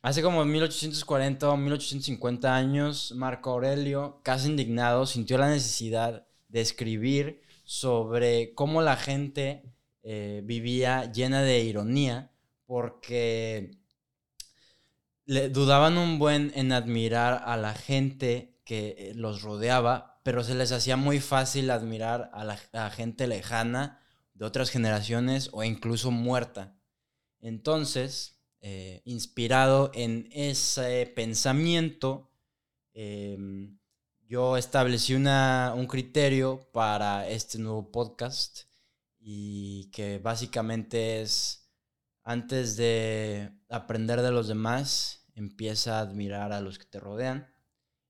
Hace como 1840 o 1850 años, Marco Aurelio, casi indignado, sintió la necesidad de escribir sobre cómo la gente eh, vivía llena de ironía, porque le dudaban un buen en admirar a la gente que eh, los rodeaba, pero se les hacía muy fácil admirar a la gente lejana de otras generaciones o incluso muerta. Entonces, eh, inspirado en ese pensamiento, em, yo establecí una, un criterio para este nuevo podcast y que básicamente es, antes de aprender de los demás, empieza a admirar a los que te rodean.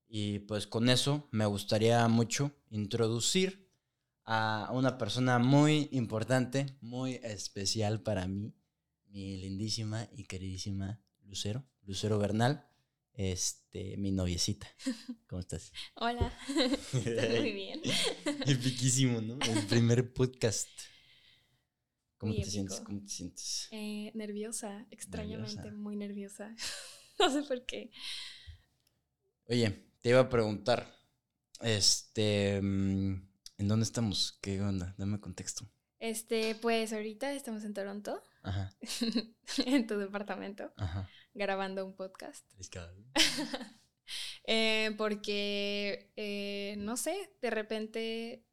Y pues con eso me gustaría mucho introducir a una persona muy importante, muy especial para mí, mi lindísima y queridísima Lucero, Lucero Bernal, este, mi noviecita. ¿Cómo estás? Hola, estoy muy bien. Epiquísimo, ¿no? El primer podcast. ¿Cómo te sientes? ¿Cómo te sientes? Eh, nerviosa, extrañamente muy nerviosa. no sé por qué. Oye, te iba a preguntar, este, mm, ¿en dónde estamos? ¿Qué onda? Dame contexto. Este, pues ahorita estamos en Toronto. Ajá. en tu departamento. Ajá. Grabando un podcast. eh, porque, eh, no sé, de repente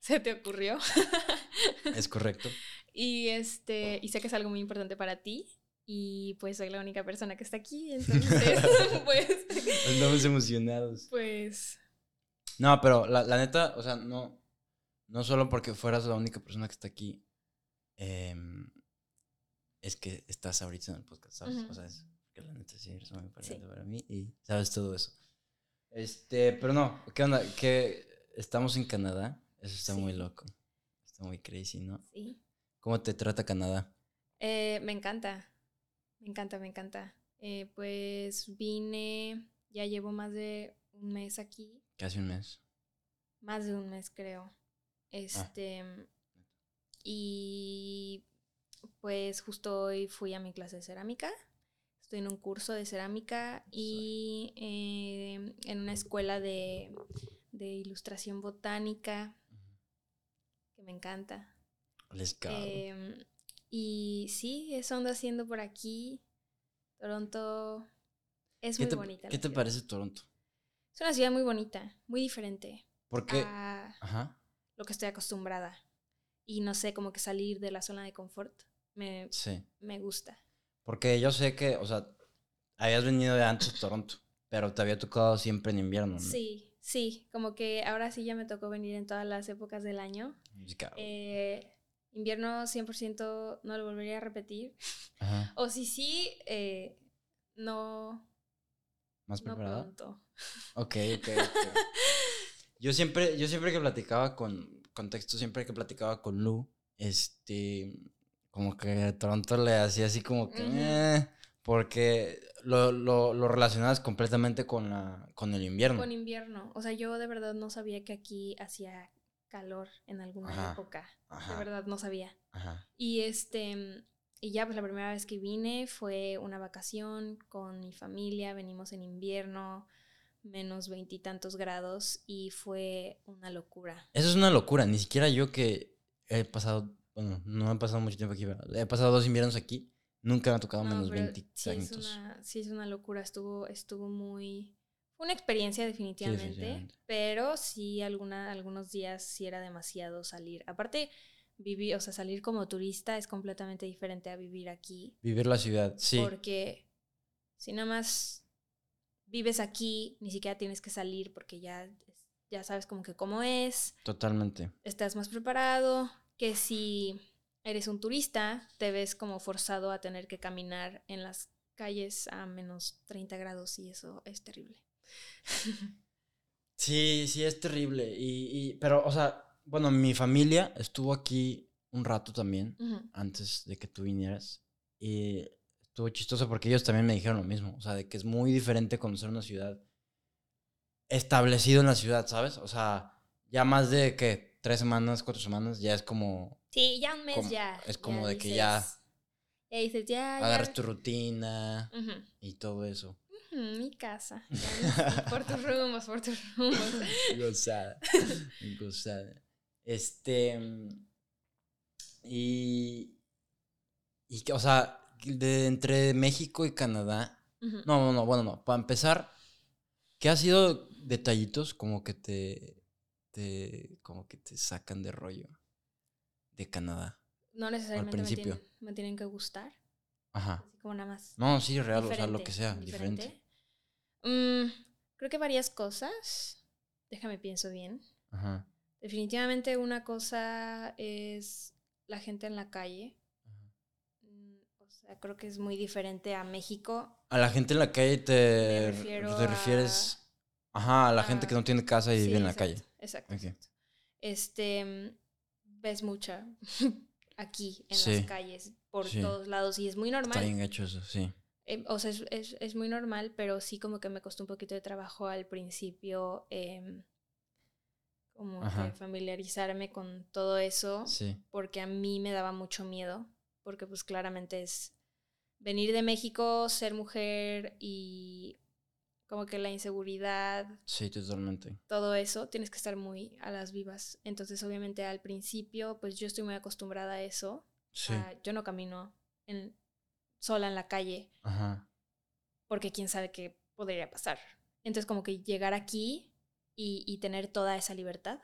se te ocurrió. es correcto. Y este, y sé que es algo muy importante para ti. Y pues soy la única persona que está aquí, entonces, pues. Andamos emocionados. Pues. No, pero la, la neta, o sea, no no solo porque fueras la única persona que está aquí, em, es que estás ahorita en el podcast, ¿sabes? O sea, es que la neta sí eres muy importante para mí y sabes todo eso. Este, pero no, ¿qué onda? Que estamos en Canadá, eso está muy loco, está muy crazy, ¿no? Sí. ¿Cómo te trata Canadá? Eh, me encanta, me encanta, me encanta. Eh, pues vine, ya llevo más de un mes aquí. Casi un mes. Más de un mes, creo. Ah. Este, y pues justo hoy fui a mi clase de cerámica. Estoy en un curso de cerámica y em, en una escuela de, ilustración botánica que me encanta. Eh, y sí, eso ando haciendo por aquí. Toronto es muy bonita. ¿Qué te parece Toronto? Es una ciudad muy bonita, muy diferente. ¿Por qué? Ajá lo que estoy acostumbrada. Y no sé, como que salir de la zona de confort me, me gusta. Porque yo sé que, o sea, habías venido de antes a Toronto, pero te había tocado siempre en invierno, ¿no? Sí, sí, como que ahora sí ya me tocó venir en todas las épocas del año. Eh, invierno 100% no lo volvería a repetir. o si sí, eh, no... ¿Más preparado? No pronto. Ok, ok, ok. Yo siempre, yo siempre que platicaba con, contexto, siempre que platicaba con Lu, este, como que Toronto le hacía así como que, eh", porque lo, lo, lo relacionabas completamente con, la, con el invierno. Con invierno, o sea, yo de verdad no sabía que aquí hacía calor en alguna época, de verdad no sabía. Y este, y ya pues la primera vez que vine fue una vacación con mi familia, venimos en invierno, menos veintitantos grados y fue una locura. Eso es una locura, ni siquiera yo que he pasado, bueno, no he pasado mucho tiempo aquí, pero he pasado dos inviernos aquí, nunca me ha tocado menos veintitantos. Sí, es una, sí, es una locura, estuvo, estuvo muy... Fue una experiencia definitivamente, pero sí alguna, algunos días sí era demasiado salir. Aparte, vivir, o sea, salir como turista es completamente diferente a vivir aquí. Vivir la ciudad, sí. Porque si nada más vives aquí, ni siquiera tienes que salir porque ya, ya sabes como que cómo es. Totalmente. Estás más preparado que si eres un turista, te ves como forzado a tener que caminar en las calles a menos 30 grados y eso es terrible. sí, sí, es terrible. Y, pero, o sea, bueno, mi familia estuvo aquí un rato también, antes de que tú vinieras. Y estuvo chistoso porque ellos también me dijeron lo mismo. O sea, de que es muy diferente conocer una ciudad establecido en la ciudad, ¿sabes? O sea, ya más de que tres semanas, cuatro semanas, ya es como. Sí, ya un mes ya. Es como de que ya. Y ahí dices, ya, ya. Agarras tu rutina y todo eso. Mi casa. Ya, por tus rumbos, por tus rumbos. Gozada. Gozada. Este. Y. Y, o sea, de entre México y Canadá. No, no, no, bueno, no. Para empezar, ¿qué ha sido detallitos como que te. Te como que te sacan de rollo de Canadá? No necesariamente me principio. tienen, me tienen que gustar. Ajá. Así como nada más. No, sí, real, o sea, lo que sea, diferente. Mm, creo que varias cosas. Déjame pienso bien. Ajá. Definitivamente una cosa es la gente en la calle. ajá. Mm, O sea, creo que es muy diferente a México. A la gente en la calle te, te refieres. Ajá, a la gente a- que no tiene casa y Sí, vive en la exacto, calle. Exacto. Este, ves mucha aquí en Sí. las calles, por Sí. todos lados, y es muy normal. Está bien hecho eso, sí. Eh, o sea, es, es- es muy normal, pero sí como que me costó un poquito de trabajo al principio, em, como que familiarizarme con todo eso, Sí. porque a mí me daba mucho miedo, porque pues claramente es venir de México, ser mujer y como que la inseguridad, Sí, totalmente. todo eso, tienes que estar muy a las vivas. Entonces, obviamente al principio, pues yo estoy muy acostumbrada a eso. Sí. a- yo no camino en, sola en la calle Ajá. porque quién sabe qué podría pasar. Entonces como que llegar aquí y, y tener toda esa libertad,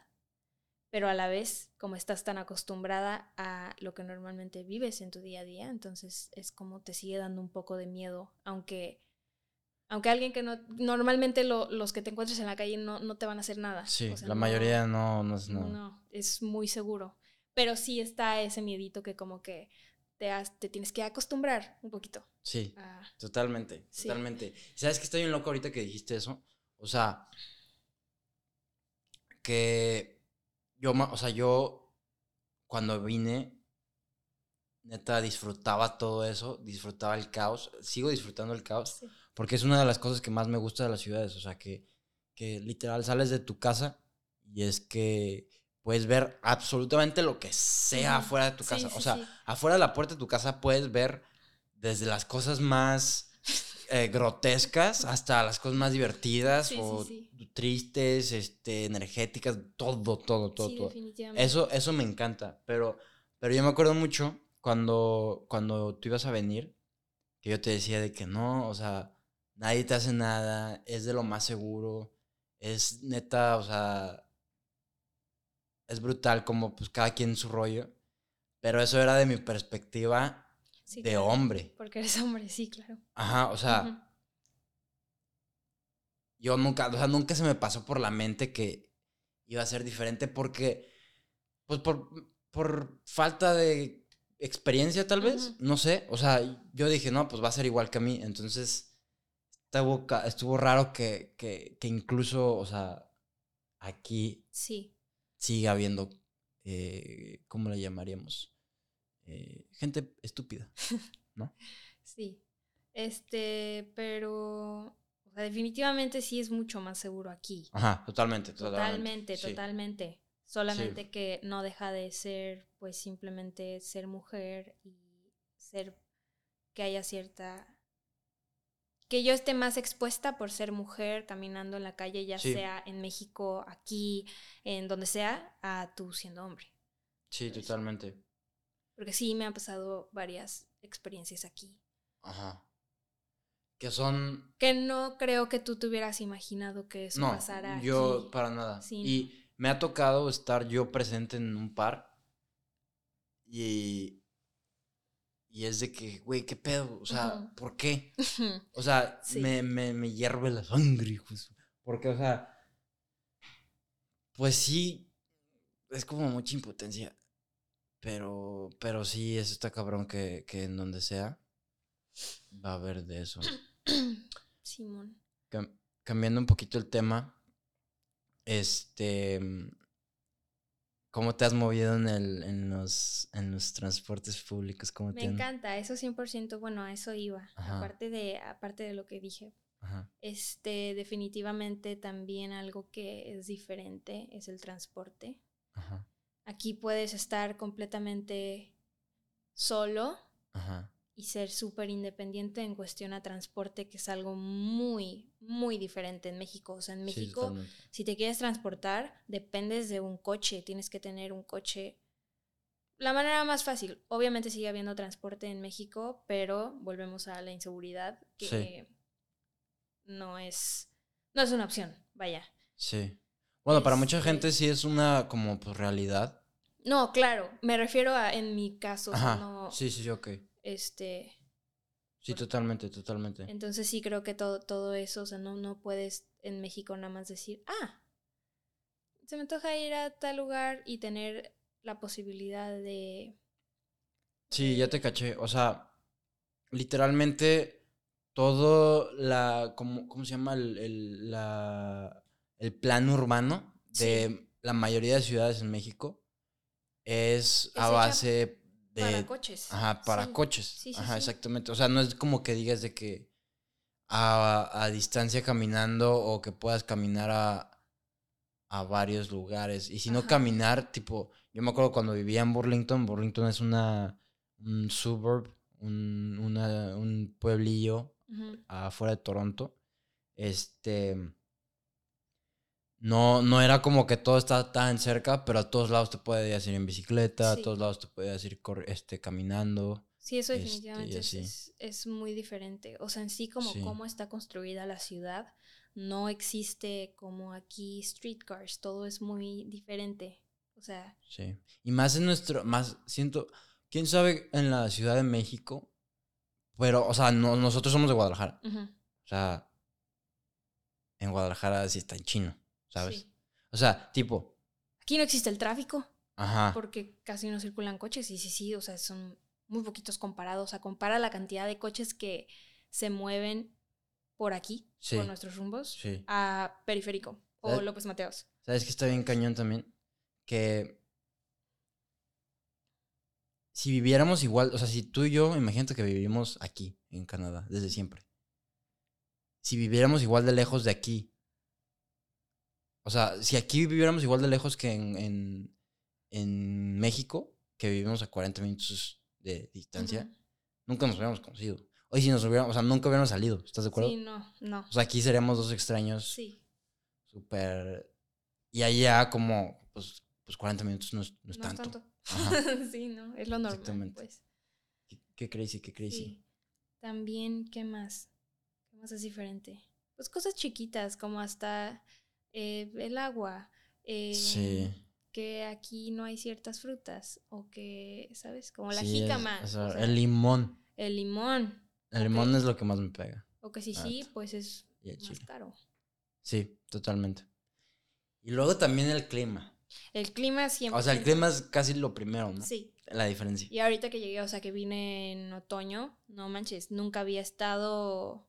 pero a la vez como estás tan acostumbrada a lo que normalmente vives en tu día a día, entonces es como te sigue dando un poco de miedo, aunque... Aunque alguien que no, normalmente lo- los que te encuentres en la calle no, no te van a hacer nada. Sí, O sea, la no- mayoría no, no es nada. no, es muy seguro. Pero sí está ese miedito que como que te, has- te tienes que acostumbrar un poquito. Sí, a- totalmente, Sí. totalmente. ¿Sabes que estoy bien loco ahorita que dijiste eso? O sea, que yo, o sea, yo cuando vine, neta, disfrutaba todo eso, disfrutaba el caos, sigo disfrutando el caos, sí. Porque es una de las cosas que más me gusta de las ciudades, o sea, que, que literal sales de tu casa y es que puedes ver absolutamente lo que sea Ujú. afuera de tu Sí, casa, o sí, sea, sí. afuera de la puerta de tu casa puedes ver desde las cosas más eh, grotescas hasta las cosas más divertidas Sí, sí, o sí. tristes, este, energéticas, todo, todo, todo, sí, todo. definitivamente. Eso, eso me encanta, pero, pero yo me acuerdo mucho cuando, cuando tú ibas a venir, que yo te decía de que no, o sea, nadie te hace nada, es de lo más seguro, es neta, o sea, es brutal como pues cada quien su rollo, pero eso era de mi perspectiva Sí, de claro, hombre. Porque eres hombre, sí, claro. Ajá, o sea, yo nunca, o sea, nunca se me pasó por la mente que iba a ser diferente porque, pues por, por falta de experiencia tal vez, no sé, o sea, yo dije, no, pues va a ser igual que a mí, entonces estuvo, estuvo raro que, que, que incluso, o sea, aquí Sí, siga habiendo, eh, ¿cómo le llamaríamos? Eh, gente estúpida, ¿no? sí. Este, pero, o sea, definitivamente sí es mucho más seguro aquí. Ajá, totalmente, Totalmente, sí. totalmente. Solamente que no deja de ser, pues simplemente ser mujer y ser que haya cierta que yo esté más expuesta por ser mujer caminando en la calle, ya Sí. sea en México, aquí, en donde sea, a tú siendo hombre. Sí, totalmente. Porque sí me han pasado varias experiencias aquí. Ajá. Que son Que no creo que tú te hubieras imaginado que eso No, pasara yo aquí. para nada. Sí, y me ha tocado estar yo presente en un par y y es de que, güey, ¿qué pedo? O sea. ¿por qué? O sea, Sí. me, me, me hierve la sangre, hijo de su- Porque, o sea, pues sí, es como mucha impotencia. Pero, pero sí, eso está cabrón que, que en donde sea va a haber de eso. Simón. Cam- cambiando un poquito el tema, este, ¿cómo te has movido en, el, en, los, en los transportes públicos? ¿Cómo Me te han- encanta, eso 100%, bueno, a eso iba. Ajá. Aparte de aparte de lo que dije, Ajá, este definitivamente también algo que es diferente es el transporte. ajá, Aquí puedes estar completamente solo ajá, y ser súper independiente en cuestión a transporte, que es algo muy, muy diferente en México. O sea, en México, si te quieres transportar, dependes de un coche, tienes que tener un coche. La manera más fácil, obviamente sigue habiendo transporte en México, pero volvemos a la inseguridad, que Sí. no es, no es una opción, vaya. Sí. Bueno, para mucha Este- gente sí es una como pues realidad. No, claro, me refiero a en mi caso, Ajá. no, sí, sí, ok. Este, Sí, totalmente, totalmente. entonces sí creo que todo, todo eso, o sea, no, no puedes en México nada más decir, ah, se me antoja ir a tal lugar y tener la posibilidad de, Sí, ya te caché. O sea, literalmente todo la, ¿cómo, cómo se llama? El, el- la, el plan urbano de la mayoría de ciudades en México es, a base de... para coches. Ajá, para Sí. coches. Sí, sí, Ajá, exactamente. O sea, no es como que digas de que a, a distancia caminando o que puedas caminar a, a varios lugares. Y si no caminar, tipo, yo me acuerdo cuando vivía en Burlington, Burlington es una, un suburb, un, una- un pueblillo afuera de Toronto. Este. No, no era como que todo estaba tan cerca, pero a todos lados te podías ir en bicicleta, Sí. a todos lados te podías ir este, caminando. Sí, eso Este, definitivamente es, es- es muy diferente. O sea, en sí como Sí. cómo está construida la ciudad, no existe como aquí streetcars, todo es muy diferente. O sea, Sí. Y más en nuestro, más, siento, quién sabe en la Ciudad de México, pero, o sea, no, nosotros somos de Guadalajara. O sea, en Guadalajara sí está en chino, ¿sabes? sí. O sea, tipo, Aquí no existe el tráfico ajá. porque casi no circulan coches y sí, sí, o sea, son muy poquitos comparados. O sea, compara la cantidad de coches que se mueven por aquí, Sí. por nuestros rumbos, Sí. a Periférico o ¿Sabes? López Mateos. ¿Sabes que está bien cañón también? Que si viviéramos igual, o sea, si tú y yo, imagínate que vivimos aquí, en Canadá, desde siempre. Si viviéramos igual de lejos de aquí. O sea, si aquí viviéramos igual de lejos que en, en, en México, que vivimos a 40 minutos de distancia, nunca nos hubiéramos conocido. Hoy si nos hubiéramos, o sea, nunca hubiéramos salido, ¿estás de acuerdo? Sí, no, no. O sea, aquí seríamos dos extraños Sí, súper... Y allá como, pues, pues 40 minutos no es, no no es es tanto. tanto. Ajá. sí, no, es lo normal, Exactamente. pues. Qué, qué crazy, qué crazy. Sí. También, ¿qué más? ¿Qué más es diferente? Pues cosas chiquitas, como hasta eh, el agua. eh, Sí. Que aquí no hay ciertas frutas. O que, ¿sabes? Como la Sí, jícama. o sea, el limón. el limón. El limón es lo que más me pega. O que si sí, pues es más chile. caro. Sí, totalmente. Y luego también el clima. El clima siempre. O sea, el clima es casi lo primero, ¿no? Sí. La diferencia. Y ahorita que llegué, o sea, que vine en otoño, no manches, nunca había estado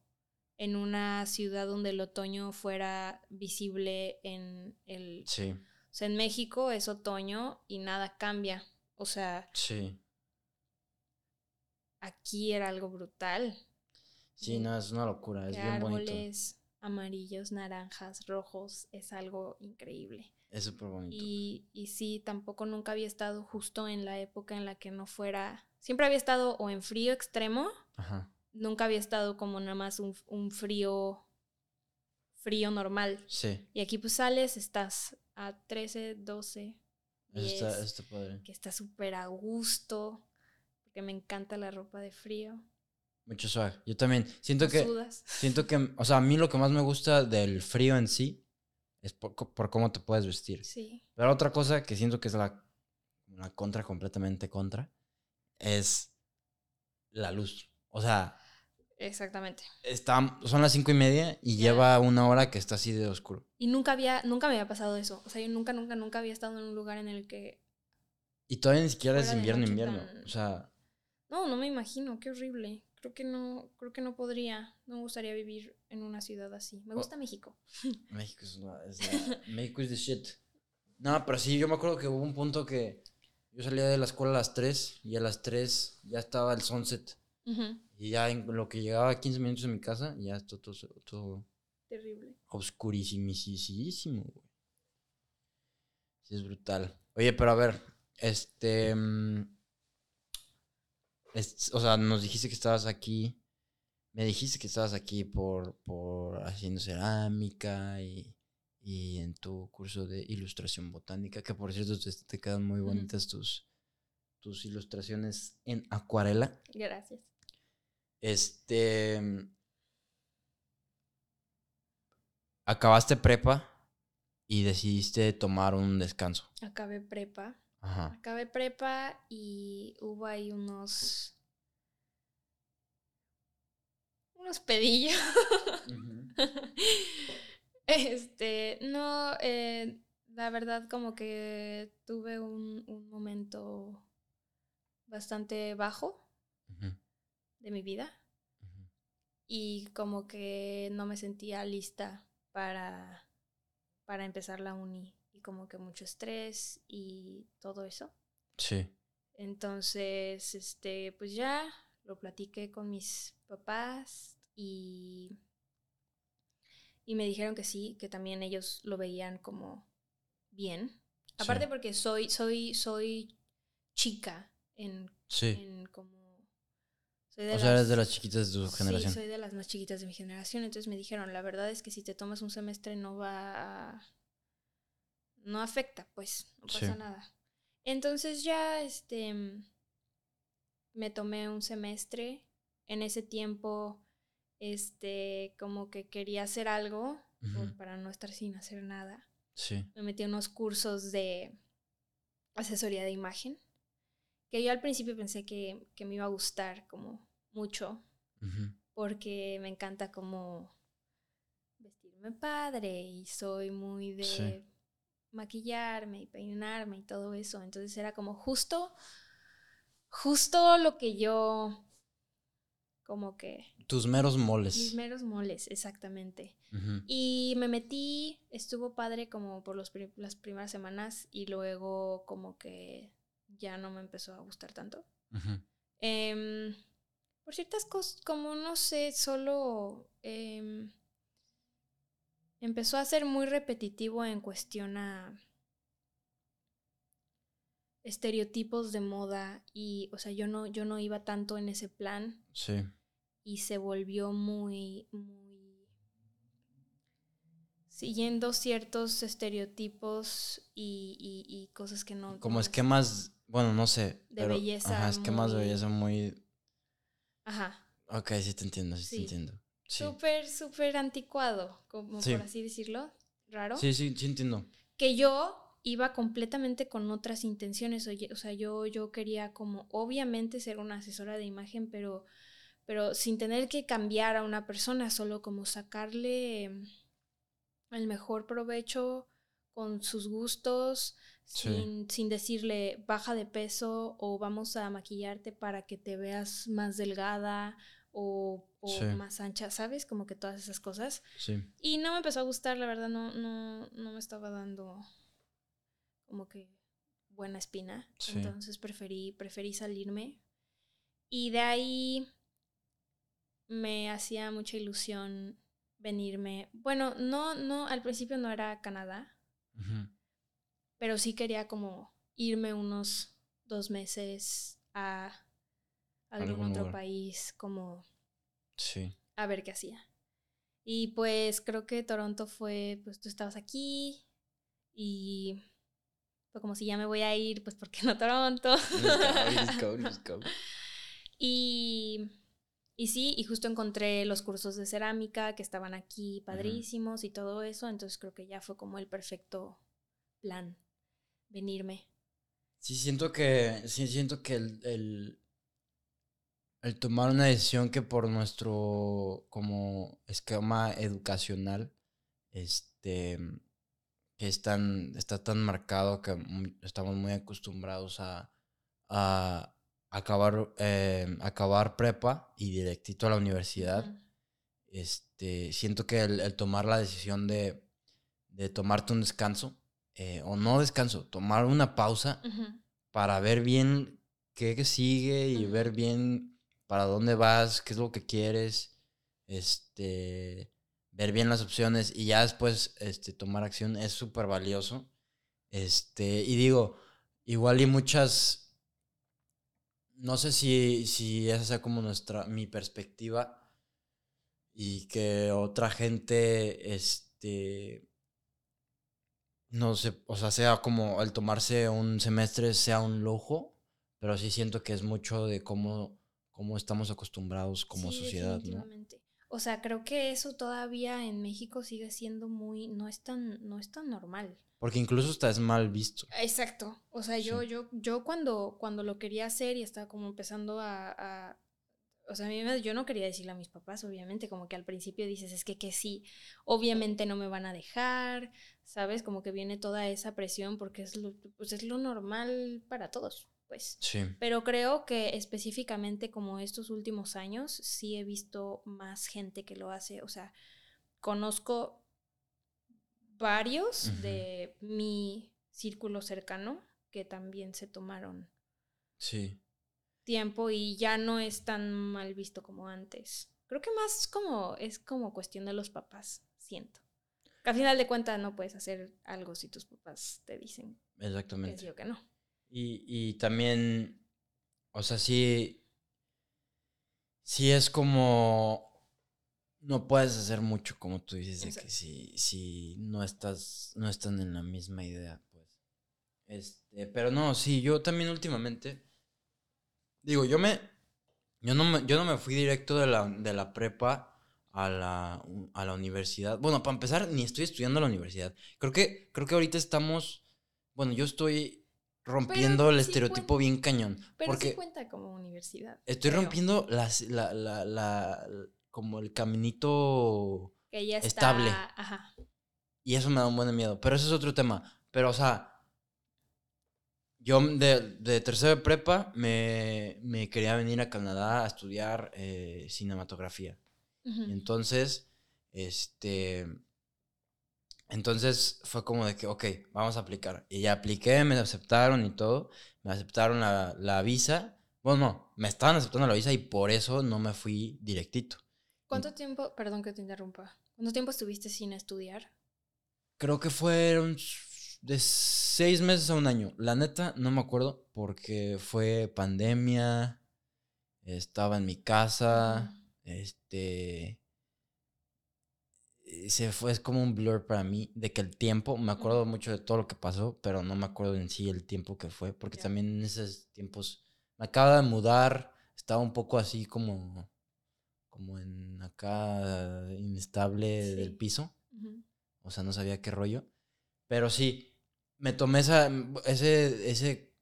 en una ciudad donde el otoño fuera visible en el... Sí, O sea, en México es otoño y nada cambia. O sea, sí. aquí era algo brutal. Sí, no, es una locura. Es bien bonito. árboles amarillos, naranjas, rojos, es algo increíble. Es súper bonito. Y, y sí, tampoco nunca había estado justo en la época en la que no fuera... Siempre había estado o en frío extremo Ajá. Nunca había estado como nada más un, un frío, frío normal. Sí. Y aquí pues sales, estás a 13, 12, Eso está, 10, eso está padre. que está súper a gusto, porque me encanta la ropa de frío. Mucho swag. Yo también. Siento No que. sudas. Siento que, o sea, a mí lo que más me gusta del frío en sí es por, por cómo te puedes vestir. Sí, Pero otra cosa que siento que es la, la contra, completamente contra, es la luz. O sea, exactamente. está, son las cinco y media y lleva una hora que está así de oscuro. Y nunca había, nunca me había pasado eso. O sea, yo nunca, nunca, nunca había estado en un lugar en el que... Y todavía ni siquiera es invierno, invierno. tan- O sea, No, no me imagino, qué horrible. Creo que no, creo que no podría. No me gustaría vivir en una ciudad así. Me Oh. gusta México. México es, una, es la- México es the shit. No, pero sí, yo me acuerdo que hubo un punto que yo salía de la escuela a las 3 y a las 3 ya estaba el sunset. Y ya en lo que llegaba a 15 minutos de mi casa, ya está todo, todo Terrible. güey. Sí, es brutal. Oye, pero a ver, este... mm, es- o sea, nos dijiste que estabas aquí, me dijiste que estabas aquí por, por haciendo cerámica y, y en tu curso de ilustración botánica, que por cierto te, te quedan muy bonitas tus, tus ilustraciones en acuarela. Gracias. Este. Acabaste prepa y decidiste tomar un descanso. Acabé prepa. Ajá. Acabé prepa y hubo ahí unos. unos pedillos. este, no, eh, la verdad, como que tuve un, un momento bastante bajo Ujú, de mi vida y como que no me sentía lista para, para empezar la uni y como que mucho estrés y todo eso. Sí. Entonces, este, pues ya lo platiqué con mis papás y, y me dijeron que sí, que también ellos lo veían como bien. Aparte Sí. porque soy, soy, soy chica en, Sí. en como... Soy de O sea, eres de las- chiquitas de tu generación. Sí, soy de las más chiquitas de mi generación. Entonces me dijeron, la verdad es que si te tomas un semestre no va a... No afecta, pues, no pasa Sí. nada. Entonces ya, este, me tomé un semestre. En ese tiempo, este, como que quería hacer algo por- para no estar sin hacer nada. Sí. Me metí a unos cursos de asesoría de imagen, que yo al principio pensé que, que me iba a gustar como mucho, porque me encanta como vestirme padre y soy muy de Sí. maquillarme y peinarme y todo eso. Entonces era como justo, justo lo que yo, como que, Tus meros mis moles. meros moles, exactamente. Y me metí, estuvo padre como por los las primeras semanas y luego como que ya no me empezó a gustar tanto. Por ciertas cosas, como no sé, solo em, empezó a ser muy repetitivo en cuestión a estereotipos de moda y, o sea, yo no, yo no iba tanto en ese plan Sí. y se volvió muy, muy siguiendo ciertos estereotipos y, y- y cosas que no... Como esquemas, bueno, no sé. De pero, belleza Ajá, esquemas de muy- belleza muy. Ajá. Ok, sí te entiendo, sí, te entiendo. Sí. Súper, súper anticuado, como Sí. por así decirlo, raro. sí, sí, sí entiendo. Que yo iba completamente con otras intenciones, oye, o sea, yo, yo quería como, obviamente, ser una asesora de imagen, pero, pero sin tener que cambiar a una persona, solo como sacarle el mejor provecho con sus gustos, Sí. sin, sin decirle baja de peso o vamos a maquillarte para que te veas más delgada o, o Sí. más ancha, ¿sabes? Como que todas esas cosas. Sí. Y no me empezó a gustar, la verdad, no, no, no me estaba dando como que buena espina. Sí. Entonces preferí, preferí salirme. Y de ahí me hacía mucha ilusión venirme. Bueno, no, no, al principio no era Canadá. Pero sí quería como irme unos dos meses a algún, Algún otro lugar. país, como Sí. a ver qué hacía. Y pues creo que Toronto fue, pues tú estabas aquí y fue como si ya me voy a ir, pues ¿por qué no Toronto? Let's go, let's go. y, y sí, y justo encontré los cursos de cerámica que estaban aquí padrísimos y todo eso, entonces creo que ya fue como el perfecto plan, venirme. Sí, siento que, sí, siento que el, el, el tomar una decisión que por nuestro como esquema educacional, este, que es tan, está tan marcado que estamos muy acostumbrados a, a acabar, eh, acabar prepa y directito a la universidad. Este, siento que el, el tomar la decisión de, de tomarte un descanso, eh, o no descanso, tomar una pausa para ver bien qué sigue y ver bien para dónde vas, qué es lo que quieres, este, ver bien las opciones y ya después este, tomar acción es súper valioso. Este, y digo, igual y muchas, no sé si, si esa sea como nuestra, mi perspectiva y que otra gente, este, no sé, o sea, sea como el tomarse un semestre sea un lujo, pero sí siento que es mucho de cómo, cómo estamos acostumbrados como sociedad, ¿no? O sea, creo que eso todavía en México sigue siendo muy, no es tan, no es tan normal. Porque incluso está es mal visto. Exacto. O sea, yo, yo, yo cuando, cuando lo quería hacer y estaba como empezando a, o sea, a mí yo no quería decirle a mis papás, obviamente, como que al principio dices, es que que sí, obviamente no me van a dejar, ¿sabes? Como que viene toda esa presión porque es lo, pues es lo normal para todos, pues. Sí. Pero creo que específicamente como estos últimos años, sí he visto más gente que lo hace, o sea, conozco varios de mi círculo cercano que también se tomaron sí. Tiempo y ya no es tan mal visto como antes. Creo que más como es como cuestión de los papás, siento. Que al final de cuentas no puedes hacer algo si tus papás te dicen Exactamente. que sí o que no. Y, y también, o sea, sí, sí es como no puedes hacer mucho, como tú dices, de que si, si no estás, no están en la misma idea, pues. Este, pero no, sí, yo también últimamente, digo, yo me, yo no me, yo no me fui directo de la, de la prepa a la, a la universidad. Bueno, para empezar, ni estoy estudiando a la universidad. Creo que, creo que ahorita estamos, bueno, yo estoy rompiendo el estereotipo bien cañón. Pero porque sí cuenta como universidad. Estoy rompiendo las, la, la, la como el caminito estable. Y eso me da un buen miedo. Pero eso es otro tema. Pero, o sea, yo de, de tercero de prepa me, quería venir a Canadá a estudiar eh, cinematografía. Entonces, este... Entonces fue como de que, ok, vamos a aplicar. Y ya apliqué, me aceptaron y todo. Me aceptaron la, la visa. Bueno, no, me estaban aceptando la visa y por eso no me fui directito. ¿Cuánto tiempo, perdón que te interrumpa, cuánto tiempo estuviste sin estudiar? Creo que fueron de seis meses a un año. La neta, no me acuerdo porque fue pandemia, estaba en mi casa, este... Se fue, es como un blur para mí de que el tiempo, me acuerdo mucho de todo lo que pasó, pero no me acuerdo en sí el tiempo que fue, porque también en esos tiempos me acaba de mudar, estaba un poco así como como en acá inestable del piso. O sea, no sabía qué rollo. Pero sí, me tomé esa, ese, ese,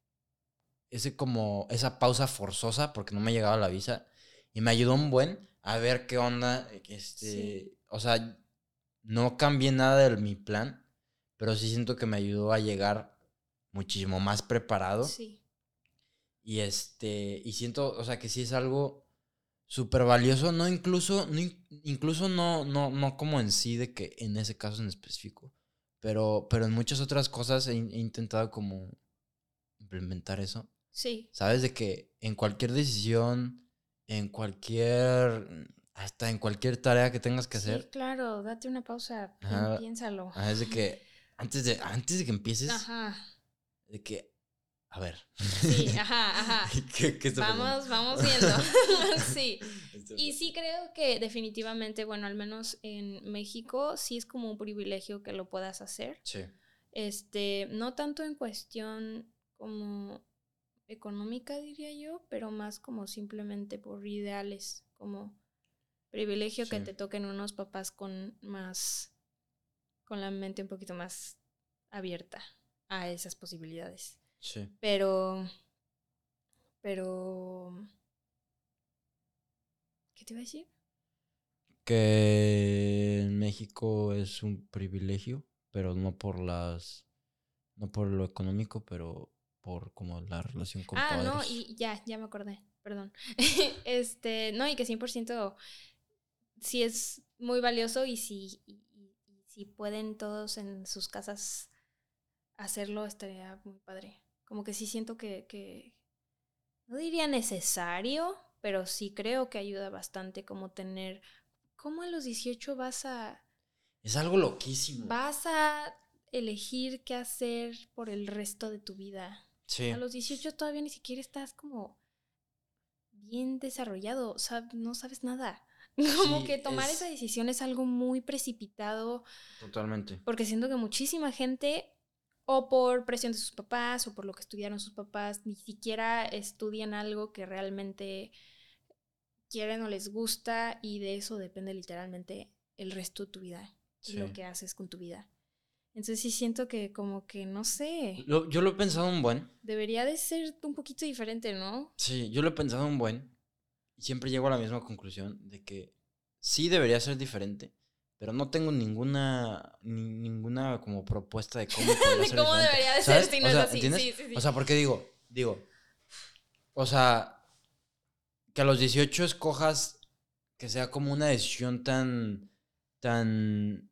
ese como, esa pausa forzosa porque no me llegaba la visa y me ayudó un buen a ver qué onda, este, o sea, no cambié nada de mi plan, pero sí siento que me ayudó a llegar muchísimo más preparado. Sí. Y este, y siento, o sea, que sí es algo súper valioso, no incluso, no, incluso no, no, no como en sí de que en ese caso en específico, pero, pero en muchas otras cosas he, intentado como implementar eso. Sí. Sabes de que en cualquier decisión, en cualquier, hasta en cualquier tarea que tengas que hacer. claro, date una pausa, piénsalo. es de que antes de, antes de que empieces, de que a ver. Sí, ajá, ajá. vamos, vamos viendo. sí. Y sí creo que definitivamente, bueno, al menos en México, sí es como un privilegio que lo puedas hacer. Sí. Este, no tanto en cuestión como económica, diría yo, pero más como simplemente por ideales, como privilegio que te toquen unos papás con más, con la mente un poquito más abierta a esas posibilidades. Sí. Pero. Pero. ¿Qué te iba a decir? Que en México es un privilegio, pero no por las. No por lo económico, pero por como la relación con ah, no, y ya, ya me acordé, perdón. este, no, y que 100% sí es muy valioso y si, si pueden todos en sus casas hacerlo, estaría muy padre. Como que sí siento que, no diría necesario, pero sí creo que ayuda bastante como tener, ¿cómo a los 18 vas a... Es algo loquísimo. Vas a elegir qué hacer por el resto de tu vida. Sí. A los 18 todavía ni siquiera estás como bien desarrollado, o sea, no sabes nada. Como Sí, que tomar es- esa decisión es algo muy precipitado, Totalmente. porque siento que muchísima gente, o por presión de sus papás, o por lo que estudiaron sus papás, ni siquiera estudian algo que realmente quieren o les gusta, y de eso depende literalmente el resto de tu vida, y Sí. lo que haces con tu vida. Entonces sí siento que como que, no sé, Lo- yo lo he pensado un buen. debería de ser un poquito diferente, ¿no? Sí, yo lo he pensado un buen. Y siempre llego a la misma conclusión de que sí debería ser diferente. Pero no tengo ninguna, ni- ninguna como propuesta de cómo de cómo debería de ¿Sabes? ser si no O es sea. Sí, sí, sí. O sea, porque digo, digo, o sea, que a los 18 escojas que sea como una decisión tan, tan,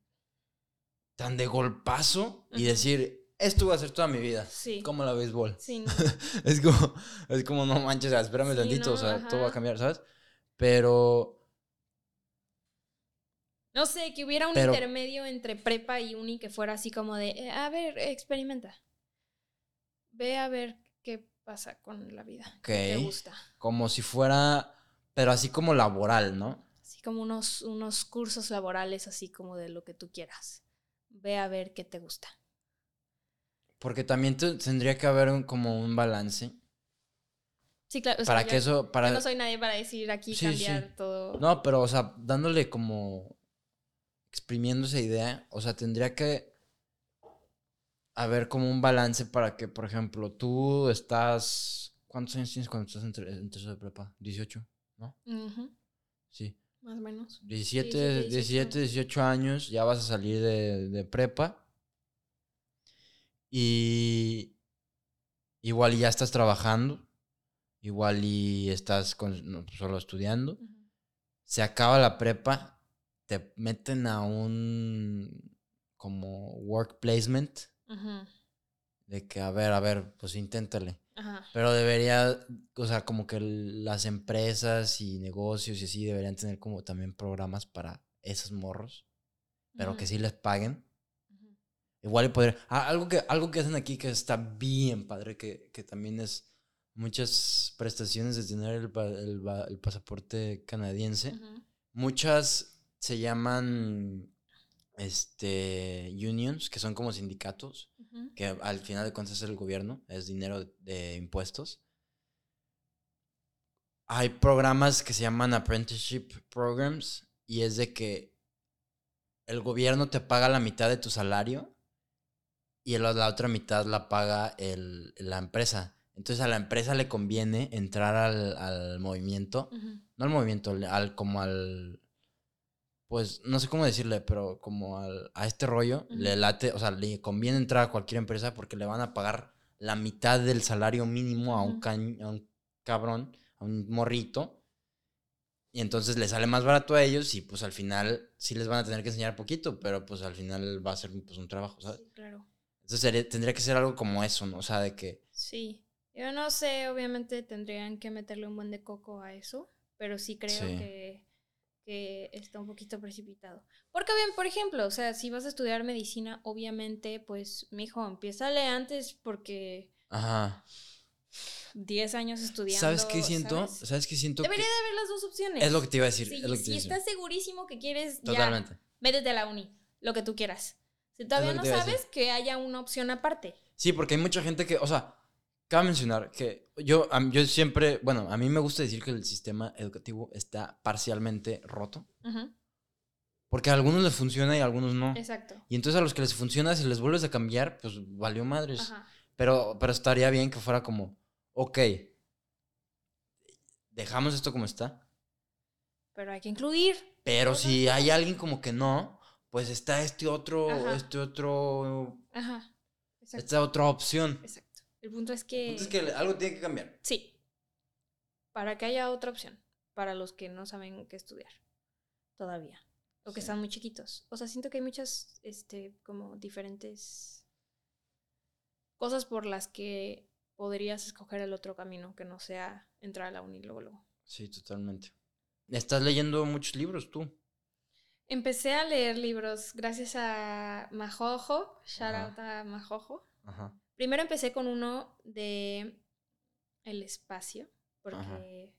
tan de golpazo y decir, esto va a ser toda mi vida. Sí. Como la béisbol. Sí, no. Es como, es como, no manches, espérame Sí, tantito, o sea, todo va a cambiar, ¿sabes? Pero, No sé, que hubiera un Pero- intermedio entre prepa y uni que fuera así como de, eh, a ver, experimenta. Ve a ver qué pasa con la vida. qué te Ok. gusta. como si fuera, pero así como laboral, ¿no? Así como unos, unos cursos laborales, así como de lo que tú quieras. Ve a ver qué te gusta. Porque también te- tendría que haber un- como un balance Sí, claro. o sea, para yo- que eso, para... yo no soy nadie para decir aquí Sí, cambiar sí. todo. No, pero, o sea, dándole como. Exprimiendo esa idea, o sea, tendría que haber como un balance para que, por ejemplo, tú estás. ¿Cuántos años tienes cuando estás en, en tercero de prepa? ¿18? ¿No? Sí. más o menos. 17, 17, 17, 18 años, ya vas a salir de, de prepa. Y. Igual y ya estás trabajando. Igual y estás con- no, solo estudiando se acaba la prepa, te meten a un como work placement Ujú, de que a ver, a ver, pues inténtale. Ajá. Pero debería, o sea, como que las empresas y negocios y así deberían tener como también programas para esos morros, pero que sí les paguen. Igual y poder, ah, algo que algo que hacen aquí que está bien padre que, que también es muchas prestaciones de tener el, el el pasaporte canadiense. Muchas se llaman este unions, que son como sindicatos, que al final de cuentas es el gobierno, es dinero de, de impuestos. Hay programas que se llaman apprenticeship programs y es de que el gobierno te paga la mitad de tu salario y la, la otra mitad la paga el- la empresa. Entonces a la empresa le conviene entrar al, al movimiento no al movimiento, al- como al, pues no sé cómo decirle, pero como al, a este rollo, le late, o sea, le conviene entrar a cualquier empresa porque le van a pagar la mitad del salario mínimo a un, cañ- a un cabrón, a un morrito. Y entonces le sale más barato a ellos y pues al final sí les van a tener que enseñar poquito, pero pues al final va a ser pues un trabajo, ¿sabes? Sí, claro. Entonces sería- tendría que ser algo como eso, ¿no? O sea, de que... Sí. Yo no sé, obviamente tendrían que meterle un buen de coco a eso, pero sí creo Sí. que, que está un poquito precipitado. Porque bien, por ejemplo, o sea, si vas a estudiar medicina, obviamente, pues, mijo, empiézale antes porque Ajá. 10 años estudiando. ¿Sabes qué siento? ¿sabes? ¿Sabes qué siento? Debería Que- de haber las dos opciones. Es lo que te iba a decir. Es lo que si estás segurísimo que quieres, ya, Totalmente. métete a la uni, lo que tú quieras. Si todavía no sabes, que haya una opción aparte. Sí, porque hay mucha gente que, o sea, cabe mencionar que yo, yo siempre, bueno, a mí me gusta decir que el sistema educativo está parcialmente roto, porque a algunos les funciona y a algunos no. Exacto. Y entonces a los que les funciona, si les vuelves a cambiar, pues valió madres. Ajá. Pero, pero estaría bien que fuera como, ok, dejamos esto como está, Pero hay que incluir. pero si hay alguien como que no, pues está este otro, Ajá. este otro, Ajá. Esta otra opción. Exacto. El punto es que. Que algo tiene que cambiar. Sí. Para que haya otra opción. Para los que no saben qué estudiar. Todavía. O que Sí. están muy chiquitos. O sea, siento que hay muchas, este, como diferentes cosas por las que podrías escoger el otro camino que no sea entrar a la uni luego, luego. Sí, totalmente. Estás leyendo muchos libros tú. Empecé a leer libros gracias a Majojo. Shout Ajá. out a Majojo. Ajá. Primero empecé con uno de el espacio, porque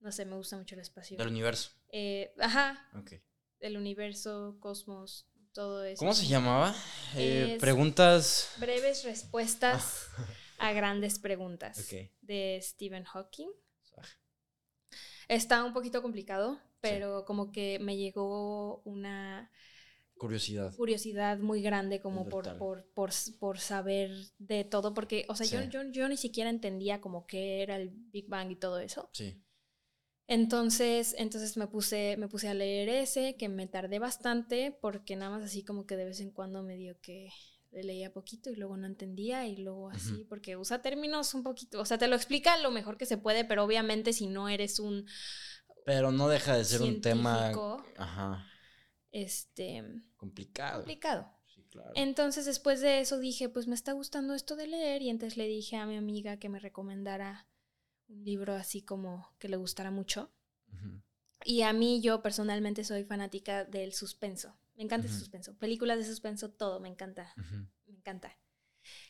no sé, me gusta mucho el espacio. Del universo. Eh, ajá, Ok. el universo, cosmos, todo eso. ¿Cómo se llamaba? Eh, preguntas. Breves respuestas a grandes preguntas Ok. de Stephen Hawking. Está un poquito complicado, pero como que me llegó una Curiosidad. curiosidad muy grande como por, por, por, por saber de todo, porque, o sea, yo, Sí. yo, yo ni siquiera entendía como qué era el Big Bang y todo eso. Sí. Entonces, entonces me puse, me puse a leer ese, que me tardé bastante, porque nada más así como que de vez en cuando me dio que le leía poquito y luego no entendía y luego así, porque usa términos un poquito, o sea, te lo explica lo mejor que se puede, pero obviamente si no eres un Pero no deja de ser un tema. Ajá. Este, Complicado. complicado. Sí, claro. Entonces después de eso dije, pues me está gustando esto de leer y entonces le dije a mi amiga que me recomendara un libro así como que le gustara mucho. Y a mí yo personalmente soy fanática del suspenso. Me encanta el Ujú. suspenso. Películas de suspenso, todo, me encanta. Me encanta.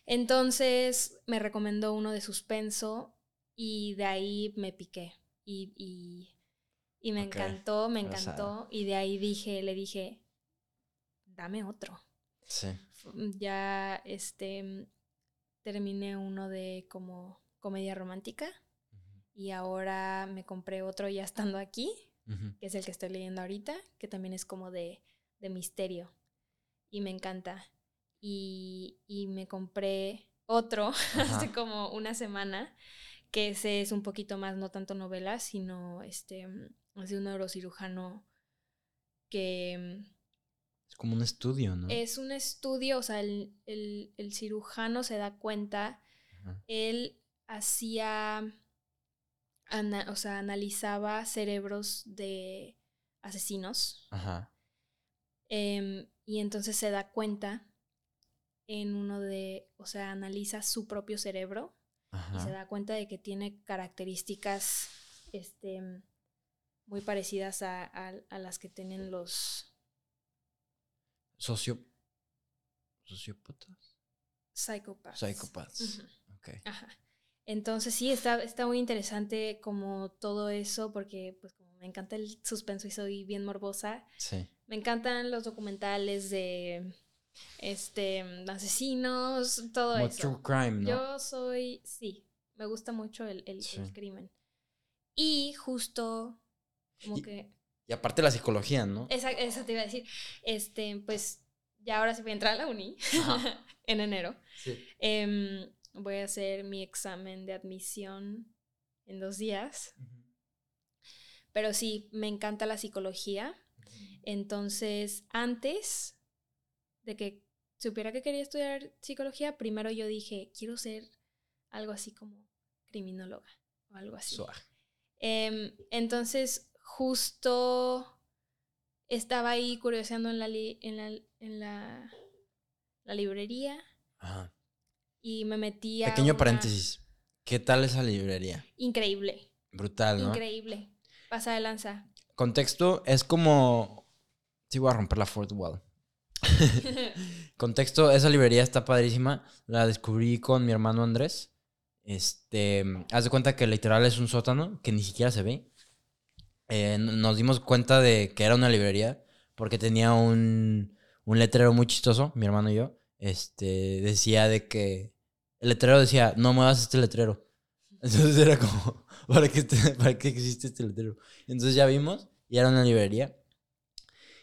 Entonces me recomendó uno de suspenso y de ahí me piqué. Y, y, y me Ok, encantó, me encantó. Y de ahí dije, le dije, dame otro. Sí. Ya este terminé uno de como comedia romántica y ahora me compré otro ya estando aquí Ujú. que es el que estoy leyendo ahorita, que también es como de, de misterio. Y me encanta. Y, y me compré otro hace como una semana, que ese es un poquito más, no tanto novela, sino este, mm, es de un neurocirujano que mm, Es como un estudio, ¿no? es un estudio, o sea, el, el- el cirujano se da cuenta, Ajá. él hacía, ana- o sea, analizaba cerebros de asesinos Ajá. em, y entonces se da cuenta en uno de, o sea, analiza su propio cerebro y se da cuenta de que tiene características este, muy parecidas a, a- a las que tienen los Socio... Sociópatas. psicópatas. Psychopaths. Ujú. Ok. Ajá. Entonces sí, está, está muy interesante como todo eso, porque pues como me encanta el suspenso y soy bien morbosa, Sí. me encantan los documentales de este asesinos, todo Como eso. true crime, ¿no? Yo soy, sí, me gusta mucho el, el- crimen. Y justo como Y- que, Y aparte la psicología, ¿no? esa, eso te iba a decir, este, pues ya ahora sí voy a entrar a la uni en enero. Sí. Em, voy a hacer mi examen de admisión en dos días. Pero sí, me encanta la psicología. Entonces, antes de que supiera que quería estudiar psicología, primero yo dije, quiero ser algo así como criminóloga o algo así. Suave. Em, entonces, justo estaba ahí curioseando en la, li- en la, en la, la librería Ajá. y me metí a Pequeño una- paréntesis. ¿Qué tal esa librería? Increíble, Brutal, ¿no? increíble. Pasa de lanza. Contexto es como. Sí, voy a romper la fourth wall. Contexto, esa librería está padrísima. La descubrí con mi hermano Andrés. Este, haz de cuenta que literal es un sótano que ni siquiera se ve. Eh, nos dimos cuenta de que era una librería porque tenía un, un letrero muy chistoso, mi hermano y yo. Este, decía de que el letrero decía, no muevas este letrero. Entonces era como, ¿para qué, ¿para qué existe este letrero? Entonces ya vimos y era una librería.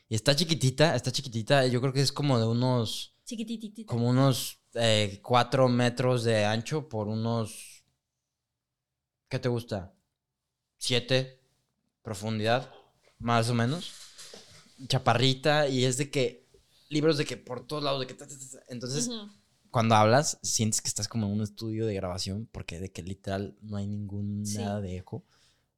Y está chiquitita, está chiquitita. Yo creo que es como de unos Chiquitititita. como unos eh, cuatro metros de ancho por unos. ¿Qué te gusta? Siete profundidad, más o menos. Chaparrita, y es de que. Libros de que por todos lados, de que. ta, ta, ta, ta. Entonces, cuando hablas, sientes que estás como en un estudio de grabación, porque de que literal no hay ningún Sí. nada de eco.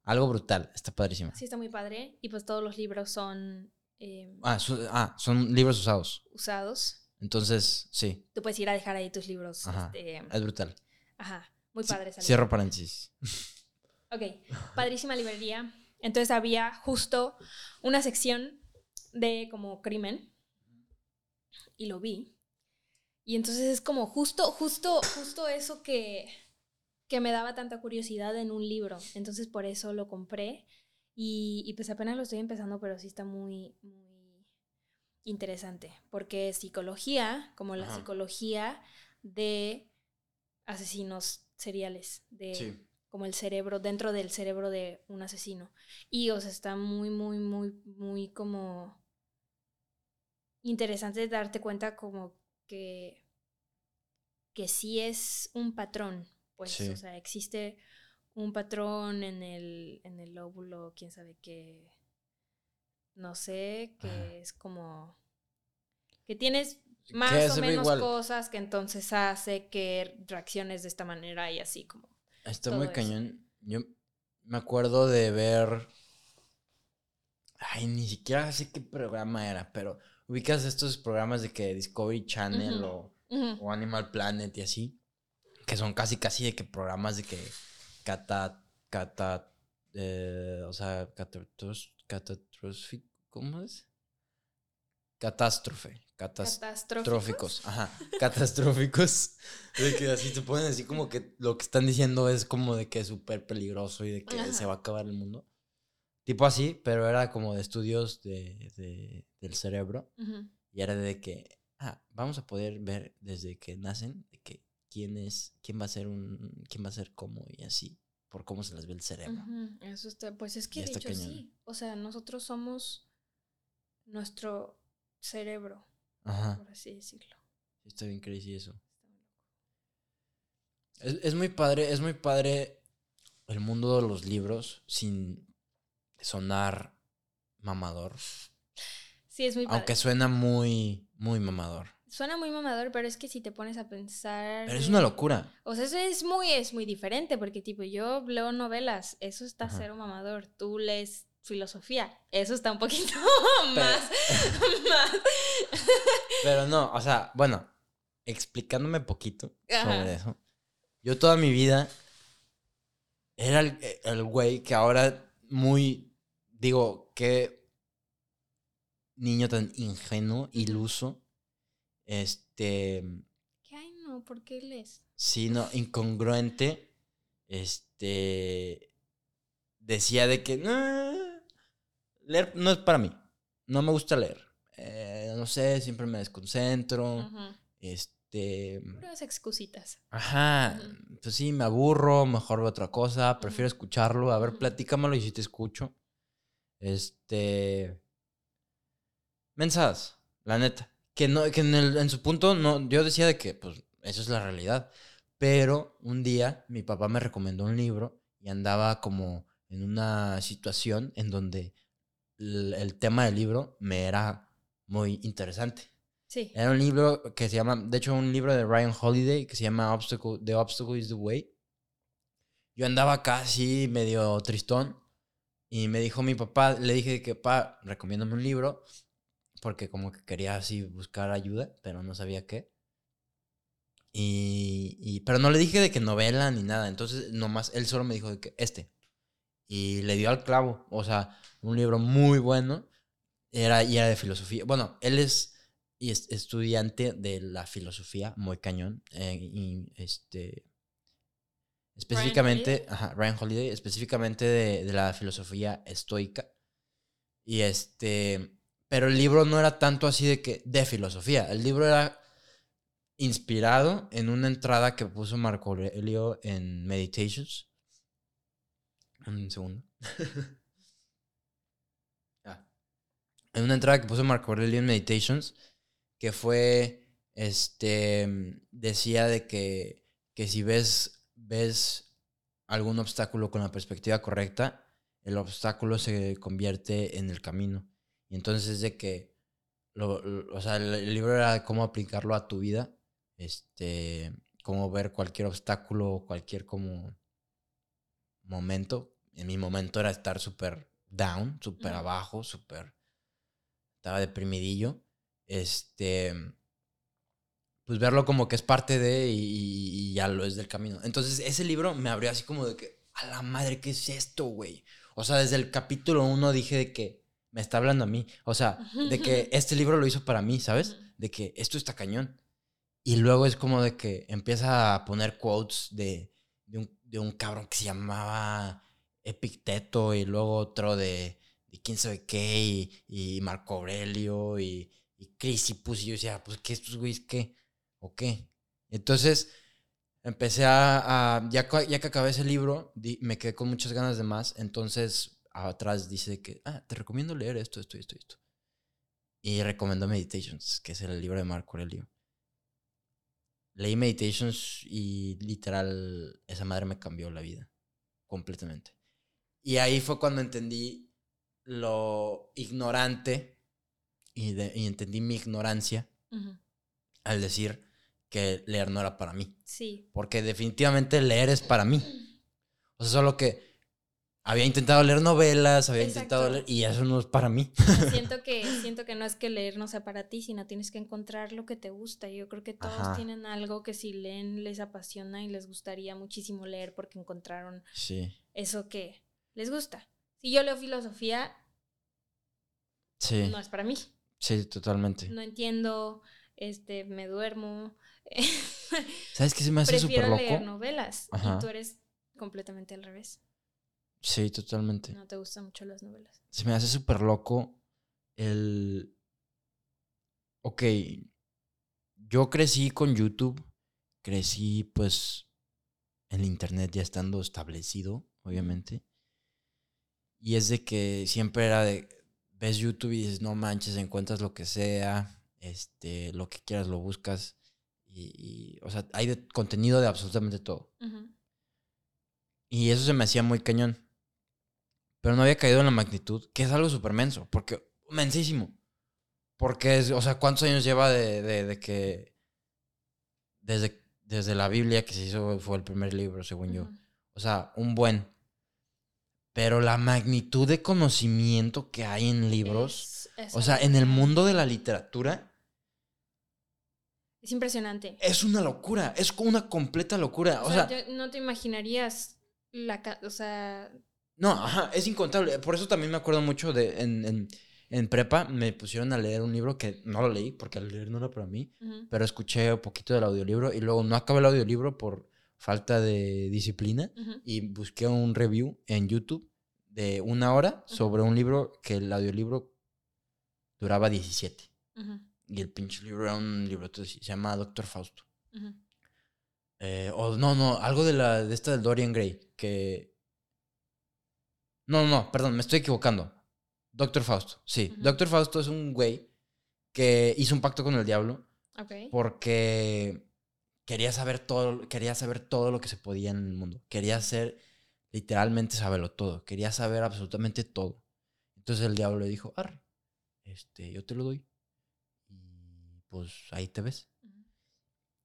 Algo brutal, está padrísimo. Sí, está muy padre. Y pues todos los libros son eh, Ah, son, ah, son libros usados. usados. Entonces, sí, Tú puedes ir a dejar ahí tus libros. Ajá. este, es brutal. ajá, muy padre esa Cierro paréntesis. Ok, padrísima librería. Entonces había justo una sección de como crimen. Y lo vi. Y entonces es como justo, justo, justo eso que, que me daba tanta curiosidad en un libro. Entonces por eso lo compré. Y, y pues apenas lo estoy empezando, pero sí está muy, muy interesante. Porque es psicología, como la Ajá. psicología de asesinos seriales. De, Sí. como el cerebro, dentro del cerebro de un asesino. Y, o sea, está muy, muy, muy, muy como interesante darte cuenta como que, que sí es un patrón, pues, Sí. o sea, existe un patrón en el, en el óvulo, quién sabe qué, no sé, que Ajá. es como, que tienes más o menos igual. cosas que entonces hace que reacciones de esta manera y así como. Está muy eso. cañón. Yo me acuerdo de ver. Ay, ni siquiera sé qué programa era, pero ubicas estos programas de que Discovery Channel o, o Animal Planet y así, que son casi casi de que programas de que cata, cata, eh, o sea, catastros- ¿cómo es? Catástrofe, catástrofe. Catastróficos. Ajá, catastróficos. De que así te ponen así como que lo que están diciendo es como de que es súper peligroso y de que Ajá. se va a acabar el mundo. Tipo así, pero era como de estudios de, de- del cerebro. Y era de que, ah, vamos a poder ver desde que nacen, de que quién es, quién va a ser un, quién va a ser cómo y así, por cómo se les ve el cerebro. Eso está, pues es que de está hecho cañón. sí. O sea, nosotros somos nuestro cerebro, Ajá, por así decirlo. está bien crazy eso. Es, es muy padre, es muy padre el mundo de los libros sin sonar mamador. Sí, es muy padre. Aunque suena muy, muy mamador. Suena muy mamador, pero es que si te pones a pensar. Pero es una locura. O sea, eso es muy, es muy diferente, porque tipo, yo leo novelas, eso está Ajá. cero mamador. Tú lees filosofía, eso está un poquito más. más. Pero no, o sea, bueno, explicándome poquito Ajá. sobre eso. Yo toda mi vida era el, el güey que ahora muy, digo, qué niño tan ingenuo, iluso, este, ¿Qué ay no? ¿Por qué lees? sí, no, incongruente, este, decía de que, no, leer no es para mí, no me gusta leer, Eh, no sé, siempre me desconcentro, este, Puras excusitas. ajá, pues sí, me aburro, mejor veo otra cosa, prefiero escucharlo, a ver, platícamelo y si te escucho, este, mensajes, la neta, que no, que en, el- en su punto, no, yo decía de que, pues, eso es la realidad, pero un día mi papá me recomendó un libro y andaba como en una situación en donde el, el tema del libro me era muy interesante. Sí. Era un libro que se llama, de hecho, un libro de Ryan Holiday que se llama Obstacle, The Obstacle is the Way. Yo andaba casi medio tristón y me dijo mi papá, le dije que, papá, recomiéndame un libro porque como que quería así buscar ayuda, pero no sabía qué. Y, y- pero no le dije de que novela ni nada, entonces nomás él solo me dijo de que este. Y le dio al clavo, o sea, un libro muy bueno, era, y era de filosofía. Bueno, él es y es estudiante de la filosofía, muy cañón. eh, y este. Específicamente, Holiday? ajá, Ryan Holiday, específicamente de, de la filosofía estoica. Y este. Pero el libro no era tanto así de que. de filosofía. El libro era inspirado en una entrada que puso Marco Aurelio en Meditations. Un segundo. Ah. En una entrada que puso Marco Aurelio en Meditations, que fue, este, decía de que, que si ves, ves algún obstáculo con la perspectiva correcta, el obstáculo se convierte en el camino. Y entonces de que, lo- lo- o sea, el, libro era de cómo aplicarlo a tu vida, este, cómo ver cualquier obstáculo, cualquier como momento. En mi momento era estar súper down, súper abajo, súper, estaba deprimidillo. Este, pues verlo como que es parte de y, y ya lo es del camino. Entonces ese libro me abrió así como de que, a la madre, ¿qué es esto, güey? O sea, desde el capítulo uno dije de que me está hablando a mí. O sea, de que este libro lo hizo para mí, ¿sabes? De que esto está cañón. Y luego es como de que empieza a poner quotes de, de, un- de un cabrón que se llamaba Epicteto y luego otro de, de quién sabe qué y, Marco Aurelio y, y Crisipus y yo decía, pues qué estos güeyes qué o qué. Entonces empecé a, ya, ya, que acabé ese libro, me quedé con muchas ganas de más, entonces atrás dice que, ah, te recomiendo leer esto, esto, esto, esto. Y recomendó Meditations, que es el libro de Marco Aurelio. Leí Meditations y literal esa madre me cambió la vida completamente. Y ahí fue cuando entendí lo ignorante y, entendí mi ignorancia al decir que leer no era para mí. Sí. Porque definitivamente leer es para mí. O sea, solo que había intentado leer novelas, había intentado leer y eso no es para mí. Siento que siento que no es que leer no sea para ti, sino tienes que encontrar lo que te gusta. Yo creo que todos tienen algo que si leen les apasiona y les gustaría muchísimo leer porque encontraron eso que les gusta. Si yo leo filosofía, no es para mí. Sí, totalmente. No entiendo, este, me duermo. ¿Sabes qué se me hace súper loco? Prefiero leer novelas y tú eres completamente al revés. Sí, totalmente. No te gustan mucho las novelas. Se me hace súper loco el... Ok, yo crecí con YouTube, crecí pues en el Internet ya estando establecido, obviamente. Y es de que siempre era de, ves YouTube y dices, no manches, encuentras lo que sea, este, lo que quieras lo buscas. Y, o sea, hay de, contenido de absolutamente todo. Y eso se me hacía muy cañón pero no había caído en la magnitud, que es algo súper menso, porque, mensísimo. Porque, es, o sea, ¿cuántos años lleva de, de, que, desde, desde la Biblia que se hizo, fue el primer libro, según yo? O sea, un buen. Pero la magnitud de conocimiento que hay en libros, o sea, en el mundo de la literatura. Es impresionante. Es una locura, es una completa locura. O, sea, no te imaginarías la, o sea, no, ajá, es incontable. Por eso también me acuerdo mucho de en, en, prepa me pusieron a leer un libro que no lo leí porque al leer no era para mí, pero escuché un poquito del audiolibro y luego no acabé el audiolibro por falta de disciplina y busqué un review en YouTube de una hora sobre un libro que el audiolibro duraba 17. Y el pinche libro era un libro, se llama Doctor Fausto. Eh, o no, no, algo de la de esta del Dorian Gray, que no, no, perdón, me estoy equivocando. Doctor Fausto, sí. Doctor Fausto es un güey que hizo un pacto con el diablo. Porque quería saber todo, quería saber todo lo que se podía en el mundo. Quería ser, literalmente, saberlo todo. Quería saber absolutamente todo. Entonces el diablo le dijo, arre, este, yo te lo doy. Y pues ahí te ves.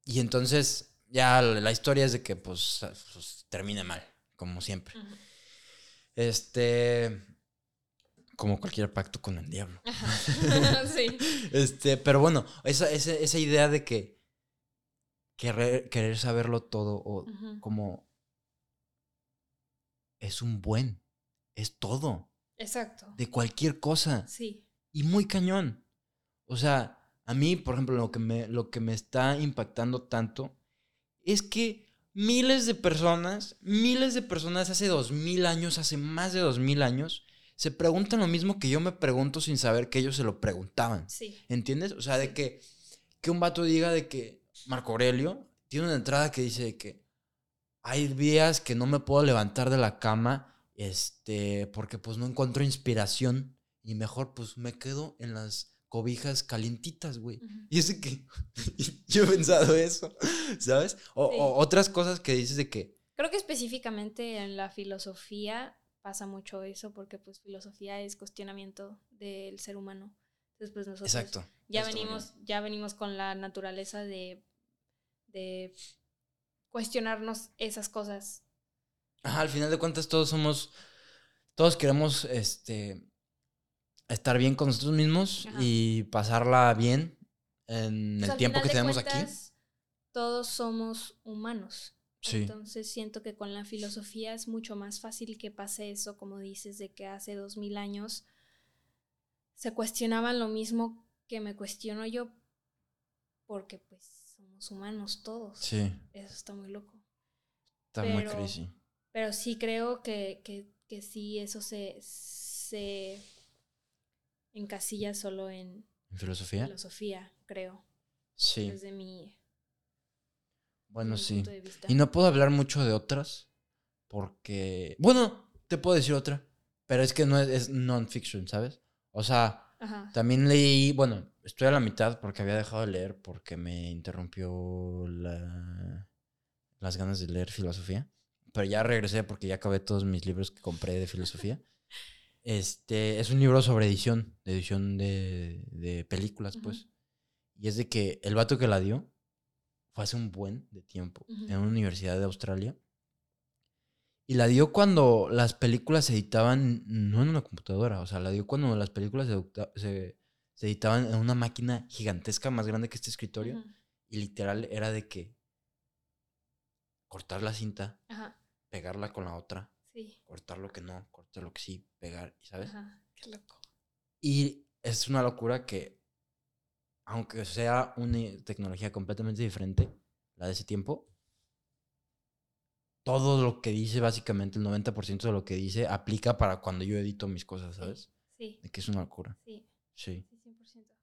Y entonces ya la historia es de que pues, pues termine mal, como siempre. Este. Como cualquier pacto con el diablo. sí. Este, pero bueno, esa, esa, idea de que querer, querer saberlo todo o como es un buen, es todo. Exacto. De cualquier cosa. Sí. Y muy cañón. O sea, a mí, por ejemplo, lo que me, lo que me está impactando tanto es que miles de personas, miles de personas hace dos mil años, hace más de dos mil años, se preguntan lo mismo que yo me pregunto sin saber que ellos se lo preguntaban. Sí. ¿Entiendes? O sea, de que, que un vato diga de que Marco Aurelio tiene una entrada que dice que hay días que no me puedo levantar de la cama, este, porque pues no encuentro inspiración y mejor pues me quedo en las cobijas calientitas, güey. Y es que yo he pensado eso, ¿sabes? O, otras cosas que dices de que... Creo que específicamente en la filosofía pasa mucho eso, porque pues filosofía es cuestionamiento del ser humano. Entonces, pues nosotros Exacto. ya venimos, ya venimos con la naturaleza de, de cuestionarnos esas cosas. Ajá, al final de cuentas todos somos, todos queremos, este, estar bien con nosotros mismos y pasarla bien en pues el tiempo que tenemos aquí. Todos somos humanos. Entonces siento que con la filosofía es mucho más fácil que pase eso, como dices, de que hace dos mil años se cuestionaban lo mismo que me cuestiono yo, porque pues somos humanos todos. Sí. Eso está muy loco. Está muy crazy. Pero sí creo que, que, que sí, eso se, se encasilla solo en ¿En filosofía? filosofía, creo. Sí. Desde mi, Bueno, sí. punto de vista. Y no puedo hablar mucho de otras porque... Bueno, te puedo decir otra, pero es que no es, es non-fiction, ¿sabes? O sea, Ajá. también leí, bueno, estoy a la mitad porque había dejado de leer porque me interrumpió la- las ganas de leer filosofía. Pero ya regresé porque ya acabé todos mis libros que compré de filosofía. Este es un libro sobre edición, de edición de, de películas, pues. Y es de que el vato que la dio fue hace un buen de tiempo en una universidad de Australia. Y la dio cuando las películas se editaban, no en una computadora, o sea, la dio cuando las películas se, se- se editaban en una máquina gigantesca más grande que este escritorio. Y literal era de que cortar la cinta, pegarla con la otra, Sí. cortar lo que no, cortar lo que sí, pegar, ¿sabes? Ajá. Qué loco. Y es una locura que, aunque sea una tecnología completamente diferente, la de ese tiempo, todo lo que dice, básicamente el 90% de lo que dice, aplica para cuando yo edito mis cosas, ¿sabes? Sí, De que es una locura. sí, Sí. sí, 100%.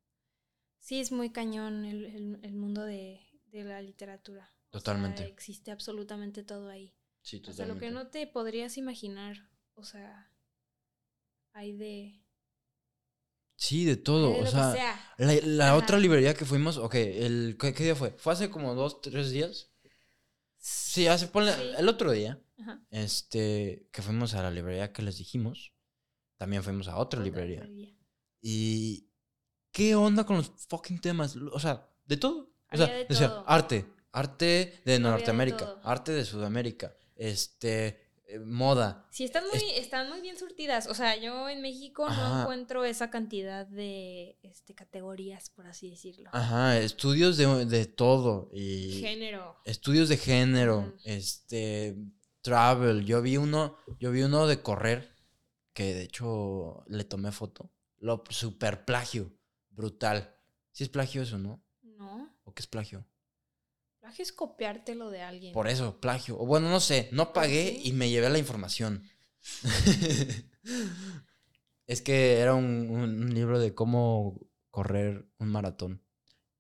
Sí, es muy cañón el, el- el mundo de, de la literatura. O sea, Totalmente. existe absolutamente todo ahí. Sí, O sea, lo que no te podrías imaginar. O sea, hay de. Sí, de todo. de o sea. La, la otra librería que fuimos, ok, el, ¿qué, qué día fue? ¿Fue hace como dos, tres días? Sí, hace, ponle, Sí. el otro día, Ajá. este, que fuimos a la librería que les dijimos, también fuimos a otra Otra librería. librería. Y, ¿qué onda con los fucking temas? O sea, de todo. O sea, de arte, arte de Norteamérica, arte de Sudamérica, este, eh, moda. Sí, están muy, están muy bien surtidas. O sea, yo en México Ajá. no encuentro esa cantidad de este, categorías, por así decirlo. Ajá, estudios de, de todo. Y, Género. Estudios de género, este, travel. Yo vi uno, yo vi uno de correr, que de hecho le tomé foto. Lo super plagio, brutal. Si es plagio eso, ¿no? No. ¿O qué es plagio? Plagio es copiártelo de alguien. Por eso, plagio. O bueno, no sé, no pagué sí? y me llevé la información. es que era un, un- un libro de cómo correr un maratón.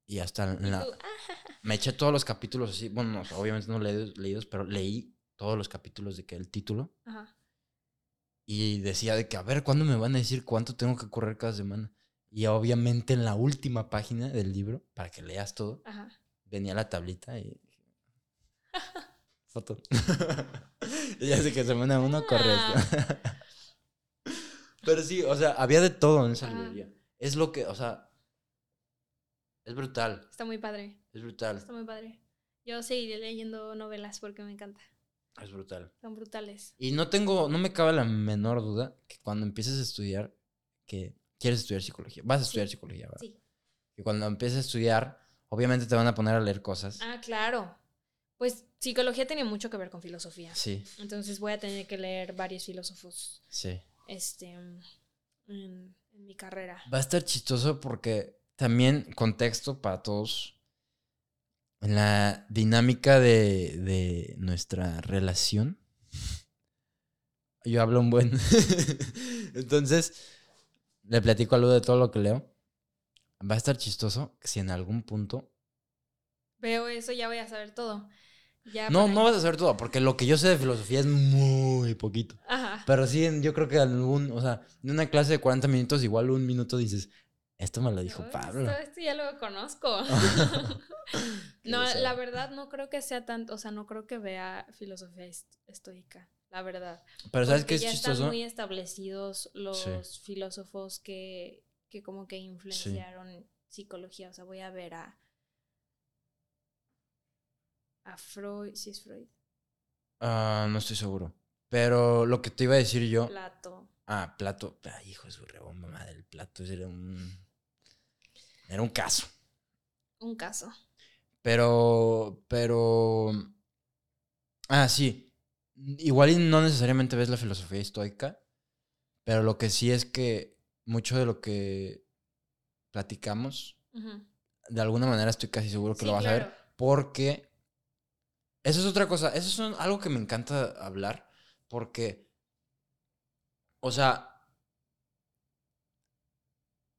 Y hasta en la, ah, Me eché todos los capítulos así. Bueno, no, obviamente no leí leídos, pero leí todos los capítulos de que el título. ajá. Y decía de que, a ver, ¿cuándo me van a decir cuánto tengo que correr cada semana? Y obviamente en la última página del libro, para que leas todo, Ajá. Venía la tablita y... Foto. y ya sé que semana uno corre esto. pero sí, o sea, había de todo en esa Ajá. librería. Es lo que, o sea, es brutal, Está muy padre. es brutal, Está muy padre. Yo seguiré leyendo novelas porque me encanta. es brutal. Son brutales. Y no tengo, no me cabe la menor duda que cuando empieces a estudiar, que quieres estudiar psicología, vas a estudiar Sí, psicología, ¿verdad? Sí. Que cuando empieces a estudiar, obviamente te van a poner a leer cosas. Ah, claro. Pues psicología tiene mucho que ver con filosofía. Sí, Entonces voy a tener que leer varios filósofos sí. este, en, en mi carrera. Va a estar chistoso porque también, contexto para todos, en la dinámica de, de nuestra relación, yo hablo un buen. Entonces, le platico algo de todo lo que leo. Va a estar chistoso si en algún punto Veo eso, ya voy a saber todo. Ya No, para- no vas a saber todo, porque lo que yo sé de filosofía es muy poquito. Ajá. Pero sí, yo creo que algún, o sea, en una clase de 40 minutos, igual un minuto dices, esto me lo dijo No, Pablo. Esto, esto ya lo conozco. No, pesado. la verdad no creo que sea tanto, o sea, no creo que vea filosofía est- estoica, la verdad. Pero ¿sabes Porque qué es ya chistoso? están muy establecidos los filósofos que, que como que influenciaron psicología. O sea, voy a ver a, a Freud, sí es Freud, Ah, no estoy seguro. Pero lo que te iba a decir yo. Plato. Ah, plato. Ay, hijo de su rebomba madre. El plato era un. Era un caso. Un caso. Pero. Pero. Ah, sí. Igual y no necesariamente ves la filosofía estoica. Pero lo que sí es que mucho de lo que platicamos, de alguna manera estoy casi seguro que Sí, lo vas a ver. Porque Eso es otra cosa. Eso es algo que me encanta hablar. Porque. O sea.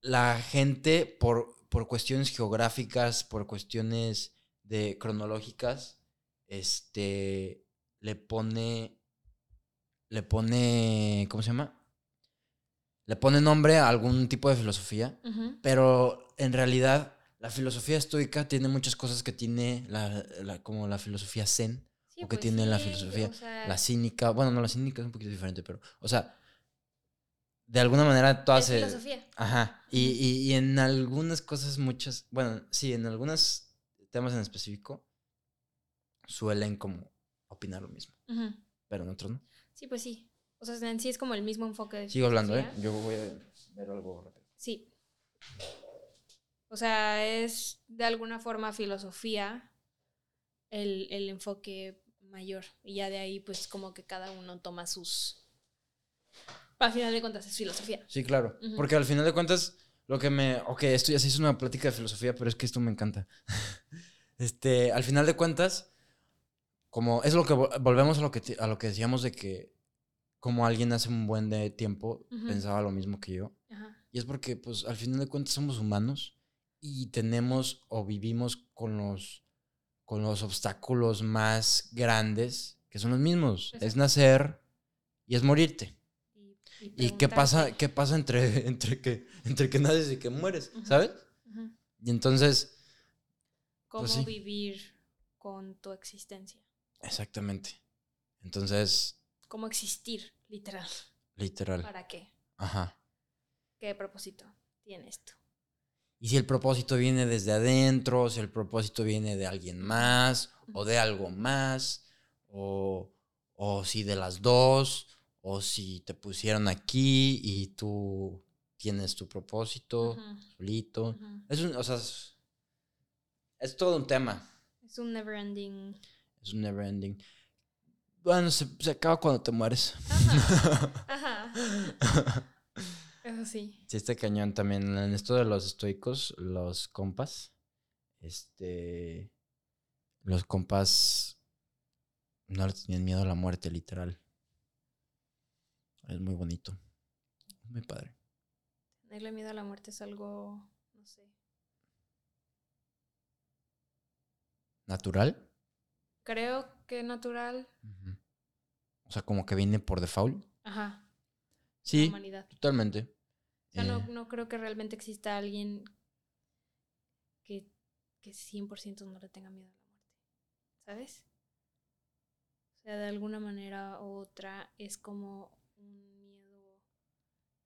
La gente, por, por cuestiones geográficas, por cuestiones de cronológicas, este. Le pone. Le pone. ¿Cómo se llama? Le pone nombre a algún tipo de filosofía. Pero en realidad, la filosofía estoica tiene muchas cosas que tiene la, la- como la filosofía zen, Sí, o que pues tiene la filosofía, o sea, la cínica. Bueno, no, la cínica es un poquito diferente, pero, o sea, de alguna manera todas es se. filosofía. Ajá. Y, y- y en algunas cosas, muchas. Bueno, sí, en algunos temas en específico suelen como opinar lo mismo, pero en otros no. Sí, pues sí. O sea, en sí es como el mismo enfoque de Sigo hablando, ¿eh? Yo voy a ver algo rápido. Sí. O sea, es de alguna forma filosofía el, el enfoque mayor. Y ya de ahí, pues como que cada uno toma sus... Al final de cuentas es filosofía. Sí, claro. Porque al final de cuentas, lo que me. Ok, esto ya se hizo una plática de filosofía, pero es que esto me encanta. este, al final de cuentas, como es lo que vo- volvemos a lo que, a lo que decíamos de que como alguien hace un buen de tiempo Ujú. pensaba lo mismo que yo. Ajá. Y es porque, pues, al final de cuentas somos humanos y tenemos o vivimos con los, con los obstáculos más grandes, que son los mismos. Es Exacto. nacer y es morirte. Y, ¿Y qué pasa, qué pasa entre, entre, que, entre que naces y que mueres? Ujú. ¿Sabes? Ujú. Y entonces, ¿Cómo Pues sí. vivir con tu existencia? exactamente. Entonces, ¿Cómo existir, literal? literal. ¿Para qué? Ajá. ¿Qué propósito tiene esto? Y si el propósito viene desde adentro, si el propósito viene de alguien más, o de algo más, o, o si de las dos, o si te pusieron aquí y tú tienes tu propósito solito. Es un, o sea, es, es todo un tema. Es un never ending. Es un never ending. Bueno, se, se acaba cuando te mueres. Ajá. Eso sí. Sí, este cañón también. En esto de los estoicos, los compas, este. Los compas no le tenían miedo a la muerte, literal. Es muy bonito. Es muy padre. Tenerle miedo a la muerte es algo, no sé. ¿Natural? Creo que natural. O sea, como que viene por default. Ajá. Sí, humanidad. totalmente. O sea, no, Eh, no creo que realmente exista alguien que, que 100% no le tenga miedo a la muerte. ¿Sabes? O sea, de alguna manera u otra es como un miedo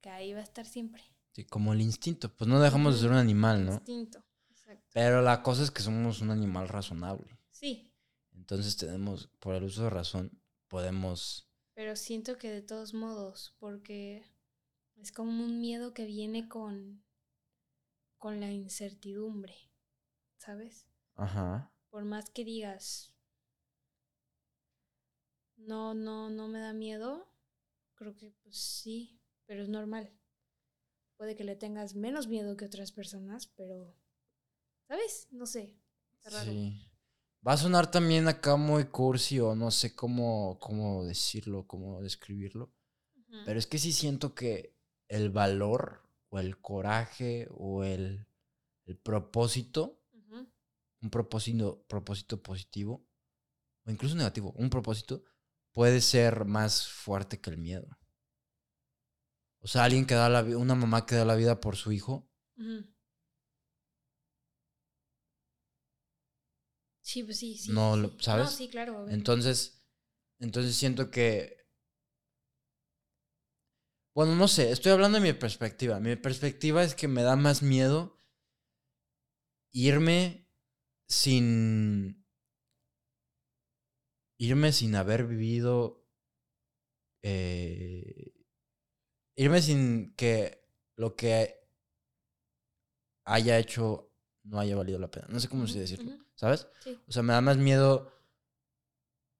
que ahí va a estar siempre. sí, como el instinto. Pues no dejamos de ser un animal, ¿no? Instinto. Exacto. Pero la cosa es que somos un animal razonable. Sí, Entonces tenemos, por el uso de razón, podemos... pero siento que de todos modos, porque es como un miedo que viene con, con la incertidumbre, ¿sabes? Ajá. por más que digas, no, no, no me da miedo, creo que pues sí, pero es normal. Puede que le tengas menos miedo que otras personas, pero, ¿sabes? No sé. Está raro. Sí. Va a sonar también acá muy cursi o no sé cómo, cómo decirlo, cómo describirlo. Pero es que sí siento que el valor o el coraje o el, el propósito, un propósito, propósito positivo o incluso negativo, un propósito puede ser más fuerte que el miedo. O sea, alguien que da la vida, una mamá que da la vida por su hijo, Ujú. Sí, pues sí, sí. No sí. lo- ¿sabes? No, sí, claro. obviamente. Entonces, entonces siento que. Bueno, no sé, estoy hablando de mi perspectiva. Mi perspectiva es que me da más miedo irme sin. irme sin haber vivido. eh, irme sin que lo que haya hecho no haya valido la pena. No sé cómo así decirlo. ¿sabes? Sí. O sea, me da más miedo.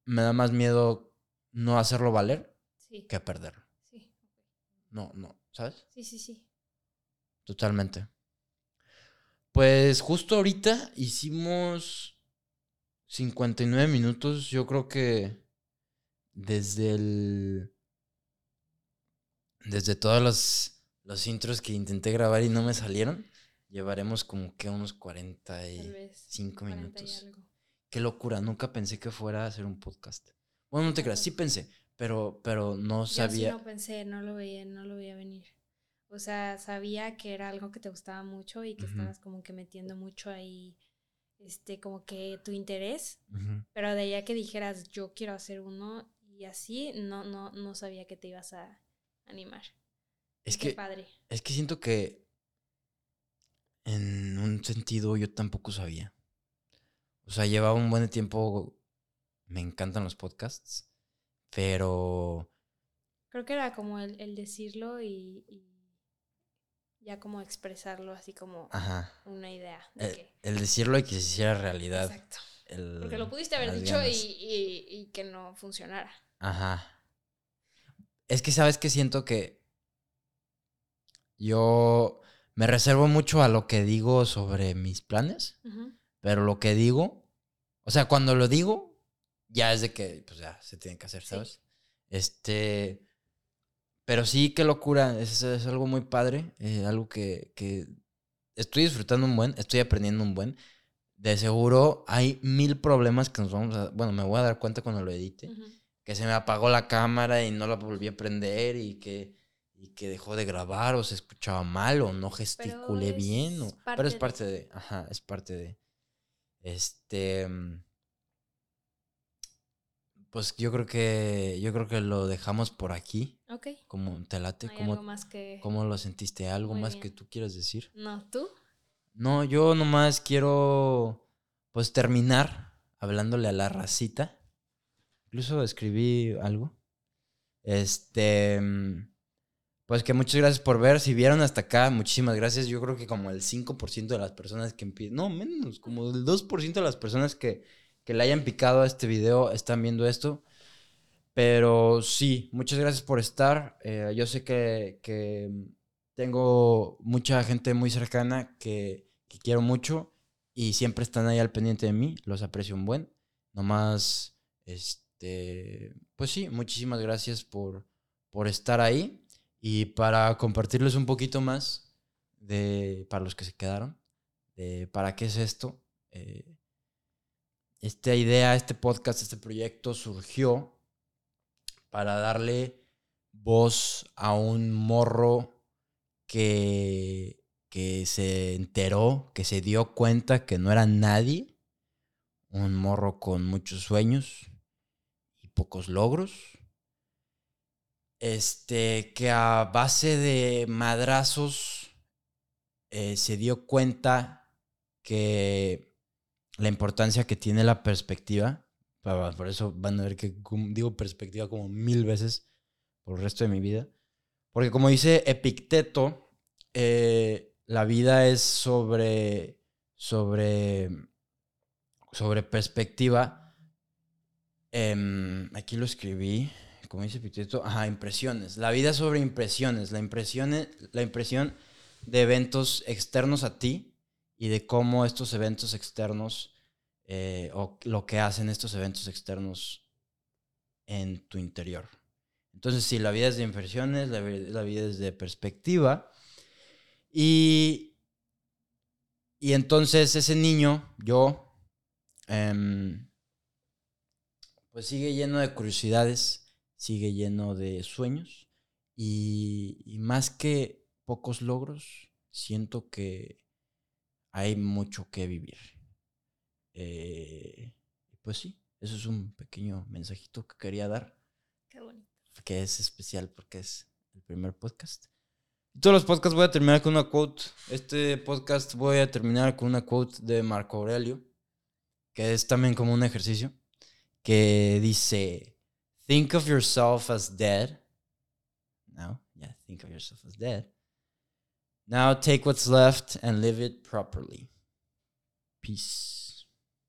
Me da más miedo no hacerlo valer Sí. que perderlo. Sí. No, no, ¿sabes? Sí, sí, sí. Totalmente. Pues justo ahorita hicimos 59 minutos, yo creo que desde el... Desde todos los, los intros que intenté grabar y no me salieron, llevaremos como que unos 45 minutos. Qué locura, nunca pensé que fuera a hacer un podcast. Bueno, no te creas, sí pensé, pero, pero no sabía. Yo sí no pensé, no lo veía, no lo veía venir. O sea, sabía que era algo que te gustaba mucho y que estabas como que metiendo mucho ahí, este, como que tu interés. Pero de allá que dijeras, yo quiero hacer uno y así, no, no, no sabía que te ibas a animar. Es Qué que, padre. es que siento que en un sentido yo tampoco sabía. O sea, llevaba un buen tiempo, me encantan los podcasts, pero Creo que era como el, el decirlo y, y ya como expresarlo así como ajá, una idea. De el, que, el decirlo y que se hiciera realidad. exacto. el- Porque lo pudiste haber dicho y, y, y que no funcionara. Ajá. Es que sabes que siento que yo me reservo mucho a lo que digo sobre mis planes, pero lo que digo, o sea, cuando lo digo, ya es de que, pues ya, se tiene que hacer, Sí. ¿sabes? Este, pero sí, qué locura, es, es algo muy padre, eh, algo que, que estoy disfrutando un buen, estoy aprendiendo un buen. De seguro hay mil problemas que nos vamos a, bueno, me voy a dar cuenta cuando lo edite que se me apagó la cámara y no la volví a prender y que, y que dejó de grabar o se escuchaba mal o no gesticulé es bien. o- pero es parte de, ajá, es parte de. Este. mm, Pues yo creo que. Yo creo que lo dejamos por aquí. Ok. Como te late, ¿Hay algo ¿cómo, más que...? cómo lo sentiste? ¿Algo Muy más bien. que tú quieras decir? No, ¿tú? No, yo nomás quiero pues terminar hablándole a la racita. Incluso escribí algo. Este, mm, pues que muchas gracias por ver. Si vieron hasta acá, muchísimas gracias. Yo creo que como el 5% de las personas que empiezan, no, menos, como el 2% de las personas que, que le hayan picado a este video están viendo esto. Pero sí, muchas gracias por estar. Eh, yo sé que, que tengo mucha gente muy cercana que, que quiero mucho y siempre están ahí al pendiente de mí. Los aprecio un buen. Nomás, este, pues sí, muchísimas gracias por, por estar ahí y para compartirles un poquito más de, para los que se quedaron, de para qué es esto. Eh, esta idea, este podcast, este proyecto surgió para darle voz a un morro que, que se enteró, que se dio cuenta que no era nadie, un morro con muchos sueños y pocos logros, este, que a base de madrazos eh, se dio cuenta que la importancia que tiene la perspectiva, por eso van a ver que digo perspectiva como mil veces por el resto de mi vida, porque como dice Epicteto, eh, la vida es sobre, sobre, sobre perspectiva. Em, aquí lo escribí, como dice Epicteto, ajá, impresiones. La vida sobre impresiones, la impresión, la impresión de eventos externos a ti y de cómo estos eventos externos eh, o lo que hacen estos eventos externos en tu interior. Entonces, sí, la vida es de impresiones, la vida es de perspectiva. Y, y entonces ese niño, yo, em, pues sigue lleno de curiosidades, sigue lleno de sueños y, y más que pocos logros, siento que hay mucho que vivir. Eh, pues sí, eso es un pequeño mensajito que quería dar Qué bonito. que es especial porque es el primer podcast. Todos los podcasts voy a terminar con una quote. Este podcast voy a terminar con una quote de Marco Aurelio, que es también como un ejercicio, que dice, think of yourself as dead. Now, yeah, think of yourself as dead. Now take what's left and live it properly. Peace.